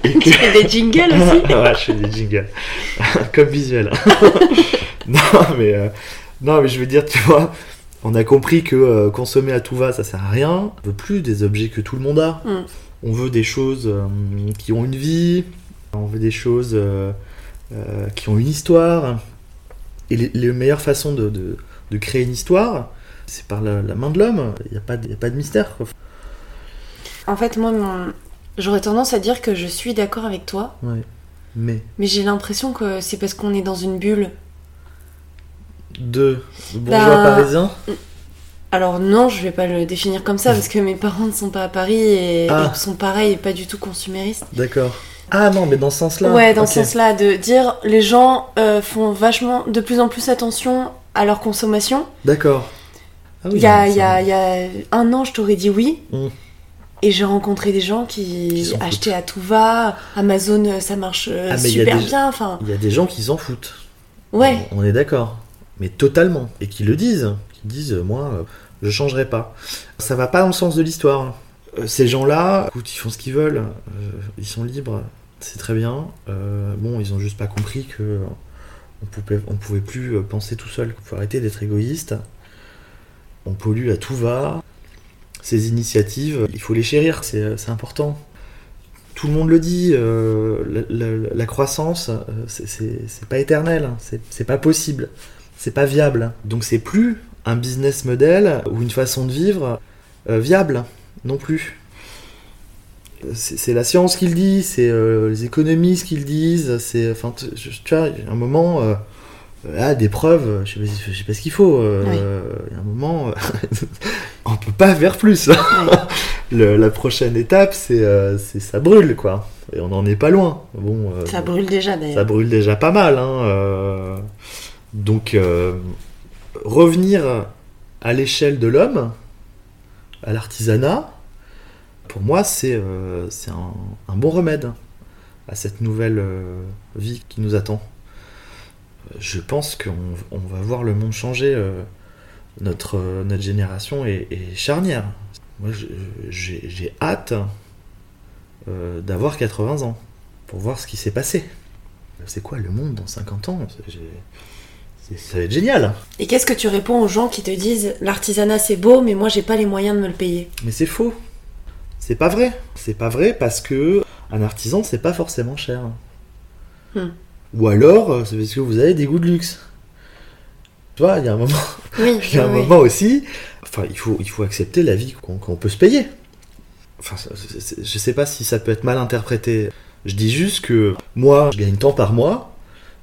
Speaker 1: et que-
Speaker 2: Tu fais des jingles aussi [laughs]
Speaker 1: ouais, je fais des jingles. [laughs] Comme visuel. non, mais, euh, non, mais je veux dire, tu vois, on a compris que euh, consommer à tout va, ça sert à rien. On veut plus des objets que tout le monde a.
Speaker 2: Mm.
Speaker 1: On veut des choses qui ont une vie. On veut des choses qui ont une histoire. Et les, meilleures façons de, de- de créer une histoire, c'est par la, la main de l'homme. Il n'y a, pas de- il y a pas de mystère. quoi.
Speaker 2: En fait, moi, mon- j'aurais tendance à dire que je suis d'accord avec toi,
Speaker 1: Ouais. Mais
Speaker 2: mais j'ai l'impression que c'est parce qu'on est dans une bulle.
Speaker 1: de bourgeois
Speaker 2: Ben,
Speaker 1: parisiens.
Speaker 2: Alors non, je vais pas le définir comme ça parce que mes parents ne sont pas à Paris et,
Speaker 1: Ah.
Speaker 2: et sont pareils et pas du tout consuméristes.
Speaker 1: D'accord. Ah non, mais dans ce sens-là.
Speaker 2: Ouais, dans ce sens-là, de dire les gens euh, font vachement, de plus en plus attention à leur consommation.
Speaker 1: D'accord. Ah oui,
Speaker 2: Il y, a,
Speaker 1: non,
Speaker 2: il y, a,
Speaker 1: ça-
Speaker 2: il y a un an, je t'aurais dit oui.
Speaker 1: Mm.
Speaker 2: Et j'ai rencontré des gens qui, achetaient à tout va. Amazon, euh, ça marche euh,
Speaker 1: Ah,
Speaker 2: super
Speaker 1: des-
Speaker 2: bien. Enfin,
Speaker 1: Il y a des gens qui s'en foutent.
Speaker 2: ouais.
Speaker 1: On, on est d'accord. Mais totalement. Et qui le disent. Qui disent, euh, moi, je changerai pas. Ça va pas dans le sens de l'histoire. Ces gens-là, écoute, ils font ce qu'ils veulent. Ils sont libres. C'est très bien. Euh, bon, ils ont juste pas compris que on pouvait, on pouvait plus euh, penser tout seul. Il faut arrêter d'être égoïste. On pollue à tout va. Ces initiatives, il faut les chérir. C'est euh, important. Tout le monde le dit, euh, la, croissance, c'est- pas éternel, hein. c'est pas possible, c'est pas viable. Donc c'est plus un business model ou une façon de vivre viable non plus. C'est la science qui le dit, c'est euh, les économistes qui le disent, c'est enfin tu tu vois, un moment euh, là des preuves, je sais pas, je sais pas ce qu'il faut. euh,
Speaker 2: Oui.
Speaker 1: Il y a un moment, euh, [laughs] on peut pas faire plus. [laughs] Le- la prochaine étape, c'est euh, ça brûle, quoi. Et on n'en est pas loin. Bon, euh,
Speaker 2: Ça brûle déjà
Speaker 1: ça
Speaker 2: d'ailleurs.
Speaker 1: brûle déjà pas mal. Hein, euh. Donc, euh, revenir à l'échelle de l'homme, à l'artisanat, pour moi, c'est euh, un, un bon remède à cette nouvelle euh, vie qui nous attend. Je pense qu'on on va voir le monde changer. euh, notre, euh, notre génération est, est charnière. Moi, j'ai hâte euh, d'avoir 80 ans pour voir ce qui s'est passé. C'est quoi le monde dans 50 ans? Ça va être génial.
Speaker 2: Et qu'est-ce que tu réponds aux gens qui te disent l'artisanat c'est beau, mais moi j'ai pas les moyens de me le payer?
Speaker 1: Mais c'est faux. C'est pas vrai. C'est pas vrai parce que un artisan, c'est pas forcément cher.
Speaker 2: Hmm.
Speaker 1: Ou alors, euh, c'est parce que vous avez des goûts de luxe. Tu vois, il y a un moment,
Speaker 2: Oui, [laughs]
Speaker 1: il y a un
Speaker 2: oui.
Speaker 1: moment aussi. Enfin, il faut, il faut accepter la vie qu'on peut se payer. Enfin, je sais pas si ça peut être mal interprété. Je dis juste que moi, je gagne tant par mois.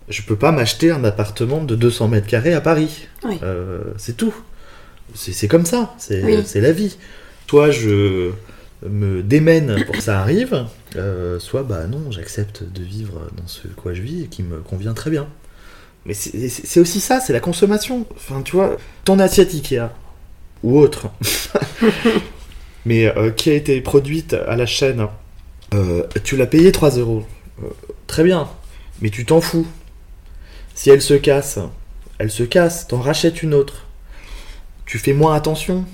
Speaker 1: Je peux pas m'acheter un appartement de 200 mètres carrés à Paris.
Speaker 2: Oui.
Speaker 1: Euh, c'est tout. C'est comme ça. C'est la vie. Soit je me démène pour que ça arrive, euh, soit bah non, j'accepte de vivre dans ce quoi je vis et qui me convient très bien. Mais c'est aussi ça, c'est la consommation. Enfin, tu vois, ton assiette Ikea ou autre, [laughs] mais euh, qui a été produite à la chaîne, euh, tu l'as payé 3 euros. Très bien, mais tu t'en fous. Si elle se casse, elle se casse, t'en rachètes une autre. Tu fais moins attention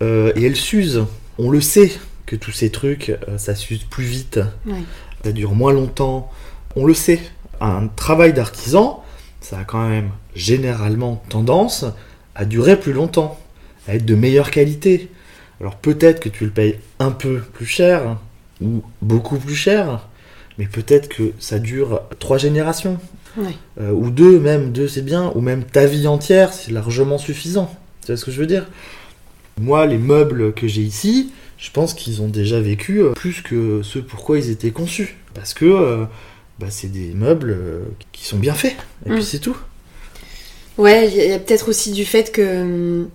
Speaker 1: et elle s'use. On le sait que tous ces trucs, euh, ça s'use plus vite,
Speaker 2: Oui.
Speaker 1: ça dure moins longtemps. On le sait. Un travail d'artisan, ça a quand même généralement tendance à durer plus longtemps, à être de meilleure qualité. Alors peut-être que tu le payes un peu plus cher, hein, ou beaucoup plus cher, mais peut-être que ça dure trois générations. Euh, ou deux, même deux c'est bien, ou même ta vie entière, c'est largement suffisant. Tu vois ce que je veux dire? Moi, les meubles que j'ai ici, je pense qu'ils ont déjà vécu euh, plus que ce pourquoi ils étaient conçus. Parce que euh, bah, c'est des meubles euh, qui sont bien faits, et
Speaker 2: Mm.
Speaker 1: puis c'est tout.
Speaker 2: Ouais, il y a, peut-être aussi du fait que hum,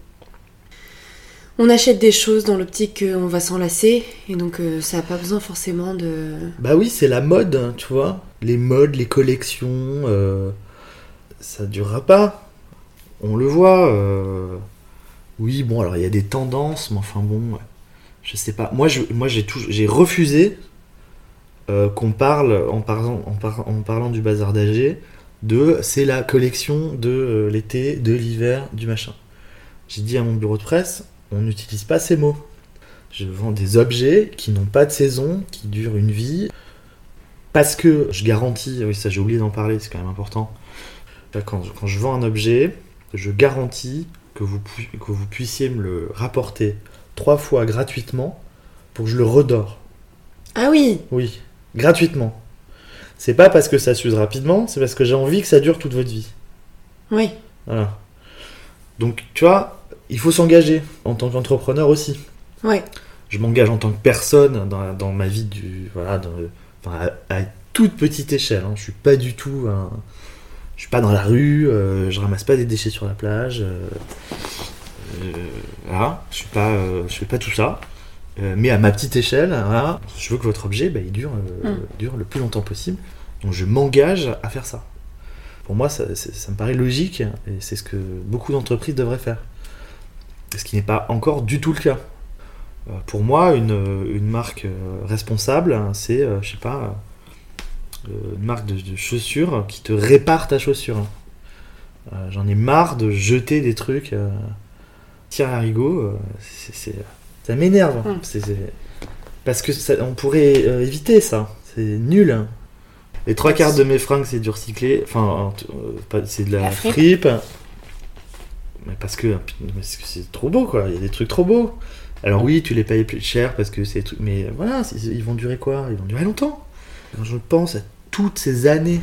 Speaker 2: on achète des choses dans l'optique qu'on va s'enlacer et donc ça n'a pas besoin forcément de.
Speaker 1: Bah oui, c'est la mode, hein, tu vois. Les modes, les collections, euh, ça durera pas. On le voit. euh, Oui, bon, alors il y a des tendances, mais enfin bon. Je sais pas. Moi, je, moi, j'ai j'ai refusé euh, qu'on parle en parlant, en, par- en parlant du bazar d'AG de c'est la collection de euh, l'été, de l'hiver, du machin. J'ai dit à mon bureau de presse, on n'utilise pas ces mots. Je vends des objets qui n'ont pas de saison, qui durent une vie. Parce que je garantis, oui, ça j'ai oublié d'en parler, c'est quand même important. Quand, quand je vends un objet, je garantis que vous, que vous puissiez me le rapporter trois fois gratuitement pour que je le redore.
Speaker 2: Ah oui
Speaker 1: Oui, gratuitement. C'est pas parce que ça s'use rapidement, c'est parce que j'ai envie que ça dure toute votre vie.
Speaker 2: Oui.
Speaker 1: Voilà. Donc, tu vois, il faut s'engager en tant qu'entrepreneur aussi.
Speaker 2: Ouais.
Speaker 1: je m'engage en tant que personne dans, dans ma vie du voilà dans le- enfin, à, à toute petite échelle hein. je suis pas du tout un- je suis pas dans la rue euh, je ramasse pas des déchets sur la plage euh, voilà je suis pas euh, je fais pas tout ça. Euh, mais à ma petite échelle voilà je veux que votre objet bah, il dure euh,
Speaker 2: Mm.
Speaker 1: dure le plus longtemps possible. Donc je m'engage à faire ça. Pour moi ça, me paraît logique et c'est ce que beaucoup d'entreprises devraient faire. Ce qui n'est pas encore du tout le cas. Euh, Pour moi, une, une marque euh, responsable, hein, c'est, euh, je sais pas, euh, une marque de, de chaussures qui te répare ta chaussure. Euh, J'en ai marre de jeter des trucs à rigot. euh, c'est- ça m'énerve. C'est- c'est- Parce que ça- on pourrait euh, éviter ça. C'est nul. hein. Les trois quarts de mes fringues, c'est du recyclé. Enfin, euh, c'est de la,
Speaker 2: La fripe.
Speaker 1: fripe. Mais parce que c'est trop beau, quoi. Il y a des trucs trop beaux. Alors oui, tu les payes plus cher parce que c'est des trucs- mais voilà, ils vont durer quoi? Ils vont durer longtemps. Quand je pense à toutes ces années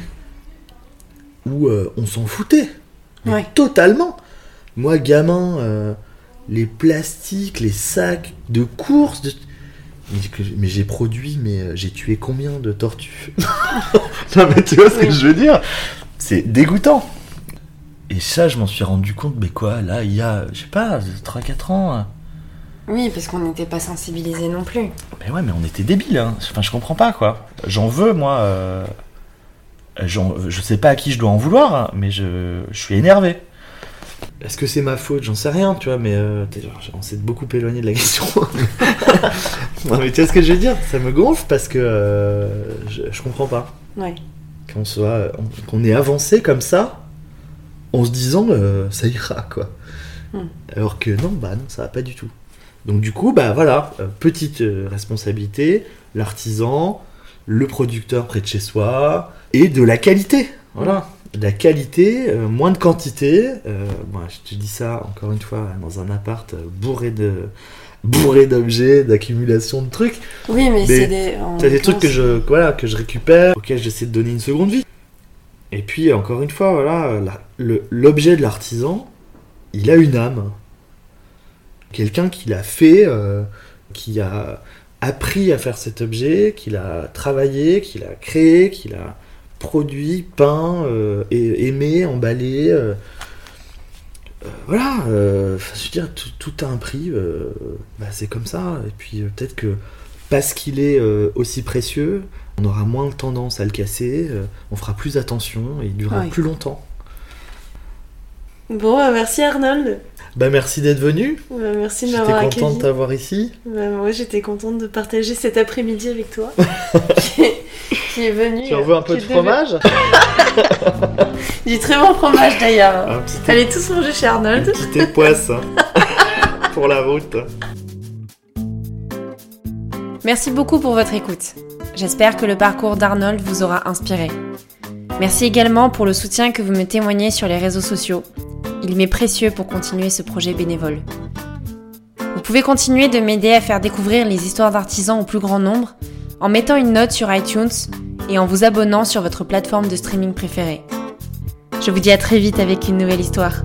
Speaker 1: où euh, on s'en foutait,
Speaker 2: Ouais.
Speaker 1: totalement. Moi, gamin, les plastiques, les sacs de course, de- mais, j'ai produit, mais euh, j'ai tué combien de tortues [laughs] Non mais tu vois ce que je veux dire C'est dégoûtant. Et ça, je m'en suis rendu compte, mais quoi, là, il y a, je sais pas, 3-4 ans. hein.
Speaker 2: Oui, parce qu'on n'était pas sensibilisés non plus.
Speaker 1: Mais ouais, mais on était débiles, hein. Enfin, je comprends pas, quoi. J'en veux, moi. euh, je sais pas à qui je dois en vouloir, hein, mais je, je suis énervé. Est-ce que c'est ma faute? J'en sais rien, tu vois, mais euh, on s'est beaucoup éloigné de la question. [laughs] non, mais tu vois ce que je veux dire? Ça me gonfle parce que euh, je, je comprends pas.
Speaker 2: Ouais.
Speaker 1: Qu'on soit, on- qu'on ait avancé comme ça, en se disant euh, ça ira, quoi.
Speaker 2: Hmm.
Speaker 1: Alors que non, bah non, ça va pas du tout. Donc du coup, bah voilà, euh, petite responsabilité, l'artisan, le producteur près de chez soi, et de la qualité. Voilà. De la qualité, euh, moins de quantité. Euh, bon, je te dis ça encore une fois dans un appart euh, bourré de [laughs] bourré d'objets, d'accumulation de trucs.
Speaker 2: Oui, mais
Speaker 1: Mais
Speaker 2: c'est des.
Speaker 1: trucs que je, voilà, que je récupère, auxquels j'essaie de donner une seconde vie. Et puis, encore une fois, voilà, la- le- l'objet de l'artisan, il a une âme. Quelqu'un qui l'a fait, euh, qui a appris à faire cet objet, qui l'a travaillé, qui l'a créé, qui l'a produit, peint, euh, et, aimé, emballé. euh, euh, voilà, je veux dire, tout, tout a un prix, bah, c'est comme ça. Et puis peut-être que parce qu'il est aussi précieux, on aura moins tendance à le casser, on fera plus attention et il durera
Speaker 2: Ouais.
Speaker 1: plus longtemps.
Speaker 2: Bon, bah, merci Arnold.
Speaker 1: Bah merci d'être venu,
Speaker 2: Bah, merci de
Speaker 1: j'étais
Speaker 2: m'avoir
Speaker 1: content
Speaker 2: accueilli.
Speaker 1: de t'avoir ici.
Speaker 2: Bah, moi, j'étais contente de partager cet après-midi avec toi. [laughs] qui, est, qui est venu.
Speaker 1: Tu en veux un peu de fromage [laughs] [laughs]
Speaker 2: Du très bon fromage d'ailleurs.
Speaker 1: Petit,
Speaker 2: Allez tous manger chez Arnold.
Speaker 1: petit époisse hein, pour la route.
Speaker 2: Merci beaucoup pour votre écoute. J'espère que le parcours d'Arnold vous aura inspiré. Merci également pour le soutien que vous me témoignez sur les réseaux sociaux. Il m'est précieux pour continuer ce projet bénévole. Vous pouvez continuer de m'aider à faire découvrir les histoires d'artisans au plus grand nombre en mettant une note sur iTunes et en vous abonnant sur votre plateforme de streaming préférée. Je vous dis à très vite avec une nouvelle histoire.